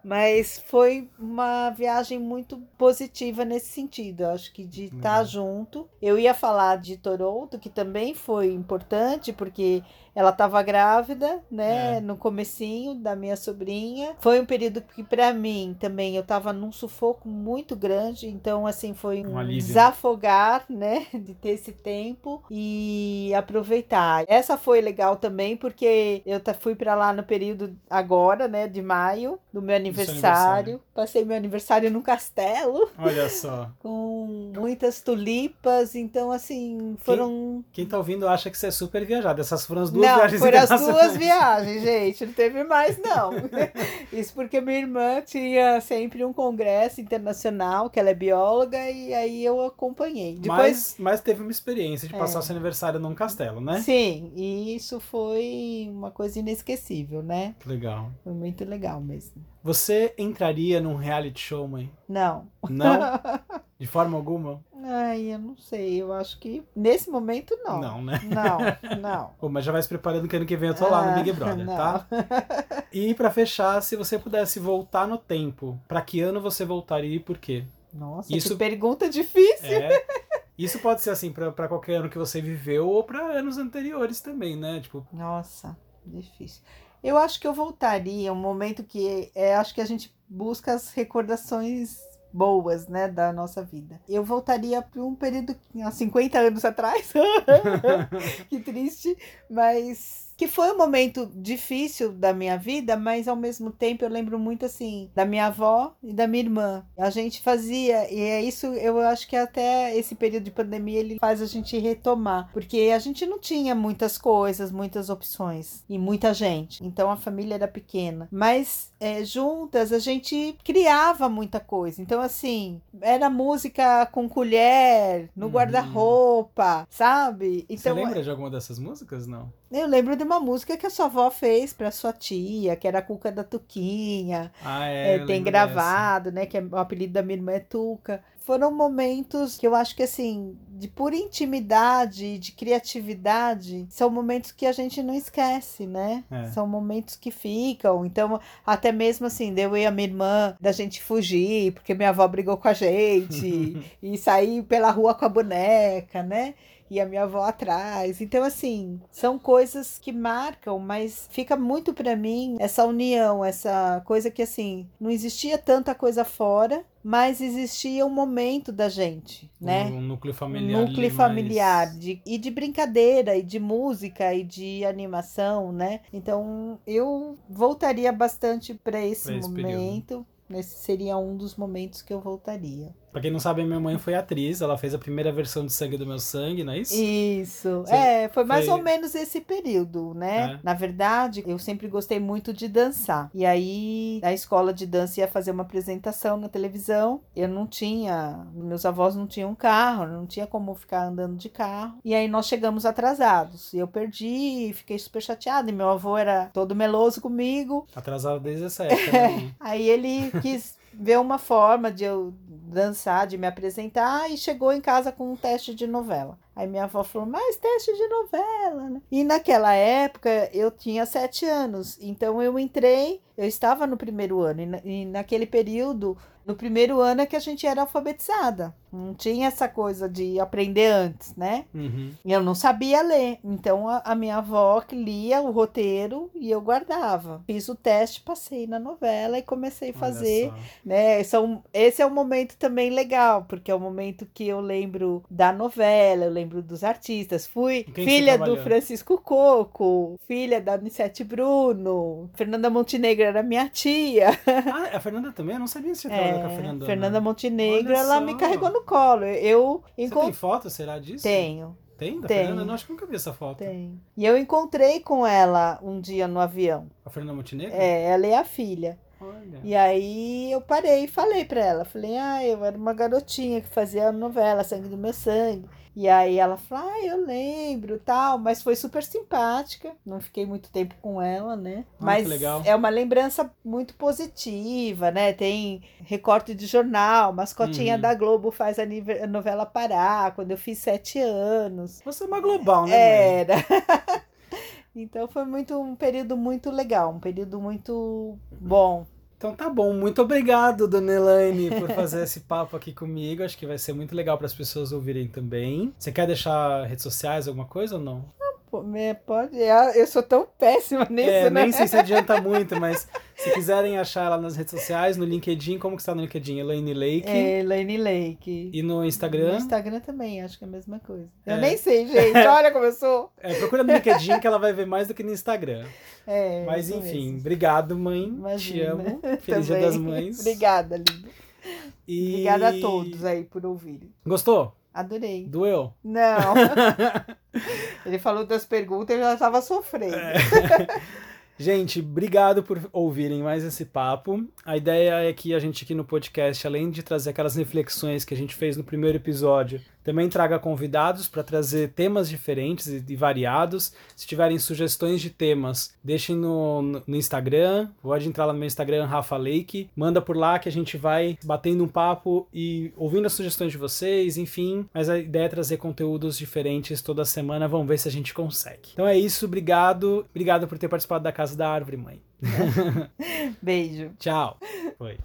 Mas foi uma viagem muito positiva nesse sentido. Eu acho que de estar Uhum. junto. Eu ia falar de Toronto, que também foi importante, porque ela estava grávida, né, É. no comecinho da minha sobrinha. Foi um período que para mim também eu estava num sufoco muito grande, então assim foi um, Um alívio, né? desafogar, né, de ter esse tempo e aproveitar. Essa foi legal também porque eu fui para lá no período agora, né, de maio, do meu aniversário. aniversário. Passei meu aniversário num castelo Olha só. com muitas tulipas, então assim, foram Quem tá ouvindo acha que você é super viajado. Essas foram as duas viagens foram as duas viagens, gente. Não teve mais, não. Isso porque minha irmã tinha sempre um congresso internacional, que ela é bióloga, e aí eu acompanhei. Depois. Mas, mas teve uma experiência de É. passar seu aniversário num castelo, né? Sim, e isso foi uma coisa inesquecível, né? Legal. Foi muito legal mesmo. Você entraria num reality show, mãe? Não. Não? De forma alguma? Ai, eu não sei. Eu acho que nesse momento não. Não, né? Não, não. Pô, mas já vai se preparando que ano que vem eu tô lá no Ah, Big Brother, não. tá? E pra fechar, se você pudesse voltar no tempo, pra que ano você voltaria e por quê? Nossa, Isso- que pergunta difícil. É. Isso pode ser assim pra pra qualquer ano que você viveu ou pra anos anteriores também, né? Tipo, Nossa, difícil. Eu acho que eu voltaria, um momento que é, acho que a gente busca as recordações boas, né, da nossa vida. Eu voltaria para um período há 50 anos atrás. que triste, mas que foi um momento difícil da minha vida, mas ao mesmo tempo eu lembro muito assim da minha avó e da minha irmã. A gente fazia e é isso, eu acho que até esse período de pandemia ele faz a gente retomar, porque a gente não tinha muitas coisas, muitas opções e muita gente. Então a família era pequena, mas é, juntas a gente criava muita coisa. Então assim, era música com colher no Uhum. guarda-roupa, sabe? você Então lembra de alguma dessas músicas? Não. Eu lembro de uma música que a sua avó fez para sua tia, que era a Cuca da Tuquinha. Ah, É, é. tem gravado, né? Que é, o apelido da minha irmã é Tuca. Foram momentos que eu acho que, assim, de pura intimidade, de criatividade, são momentos que a gente não esquece, né? É. São momentos que ficam. Então, até mesmo assim, eu e a minha irmã, da gente fugir, porque minha avó brigou com a gente, e sair pela rua com a boneca, né? E a minha avó atrás. Então, assim, são coisas que marcam, mas fica muito pra mim essa união, essa coisa que, assim, não existia tanta coisa fora, mas existia um momento da gente, né? Um núcleo Um familiar. núcleo ali mais- familiar de, e de brincadeira e de música e de animação, né? Então eu voltaria bastante para esse, Pra esse período. momento. Esse seria um dos momentos que eu voltaria. Pra quem não sabe, minha mãe foi atriz, ela fez a primeira versão de Sangue do Meu Sangue, não é isso? Isso, Você- é, foi mais foi- ou menos esse período, né? É. Na verdade, eu sempre gostei muito de dançar. E aí, a escola de dança ia fazer uma apresentação na televisão. Eu não tinha, meus avós não tinham carro, não tinha como ficar andando de carro. E aí nós chegamos atrasados. E eu perdi, fiquei super chateada. E meu avô era todo meloso comigo. Atrasada desde essa época, né? Aí ele quis ver uma forma de eu dançar, de me apresentar e chegou em casa com um teste de novela. Aí minha avó falou, mas teste de novela, né? E naquela época eu tinha sete anos, então eu entrei, eu estava no primeiro ano, e, na- e naquele período, no primeiro ano é que a gente era alfabetizada. Não tinha essa coisa de aprender antes, né? Uhum. E Eu não sabia ler, então a, a minha avó lia o roteiro e eu guardava. Fiz o teste, passei na novela e comecei a fazer, né? São, esse é um momento também legal, porque é o momento que eu lembro da novela, eu lembro dos artistas. Fui filha do? Francisco Coco, filha da Anissete Bruno, Fernanda Montenegro era minha tia. Ah, a Fernanda também? Eu não sabia se você trabalhou com a É, Fernanda. Fernanda Montenegro, Olha ela só. me carregou no colo. Eu Você tem encontrei. foto, será disso? Tenho. Tem da Tenho. Fernanda? Não, acho que nunca vi essa foto. Tem. E eu encontrei com ela um dia no avião. A Fernanda Montenegro? É, ela é a filha. Olha. E aí eu parei e falei pra ela. Falei, ah, eu era uma garotinha que fazia novela Sangue do Meu Sangue. E aí ela falou, ah, eu lembro, tal. Mas foi super simpática. Não fiquei muito tempo com ela, né? Ah, Mas é uma lembrança muito positiva, né? Tem recorte de jornal, mascotinha Uhum. da Globo faz a novela parar, quando eu fiz sete anos. Você é uma global, né? Era. então foi muito um período muito legal, um período muito bom Então tá bom, muito obrigado, dona Elaine, por fazer esse papo aqui comigo. Acho que vai ser muito legal para as pessoas ouvirem também. Você quer deixar redes sociais, alguma coisa ou não? Pode, ah, eu sou tão péssima nisso, é, né? nem sei se adianta muito, mas se quiserem achar ela nas redes sociais, no LinkedIn, como que está no LinkedIn? Elaine Lake. É, Elaine Lake. E no No Instagram? Instagram também, acho que é a mesma coisa. É. Eu nem sei, gente. Olha como eu sou. É, procura no LinkedIn que ela vai ver mais do que no Instagram. É, Mas enfim, mesmo. obrigado, mãe. Te Imagina. amo. Feliz Dia das Mães. Obrigada, lindo. E... Obrigada a todos aí por ouvirem. Gostou? Adorei. Doeu? Não. Ele falou das perguntas e eu já estava sofrendo. É. Gente, obrigado por ouvirem mais esse papo. A ideia é que a gente aqui no podcast, além de trazer aquelas reflexões que a gente fez no primeiro episódio, também traga convidados para trazer temas diferentes e, variados. Se tiverem sugestões de temas, deixem no, no- no Instagram. Pode entrar lá no meu Instagram, Rafa Lake. Manda por lá que a gente vai batendo um papo e ouvindo as sugestões de vocês, enfim. Mas a ideia é trazer conteúdos diferentes toda semana. Vamos ver se a gente consegue. Então é isso, obrigado. Obrigado por ter participado da Casa da Árvore, mãe. Beijo. Tchau. Foi.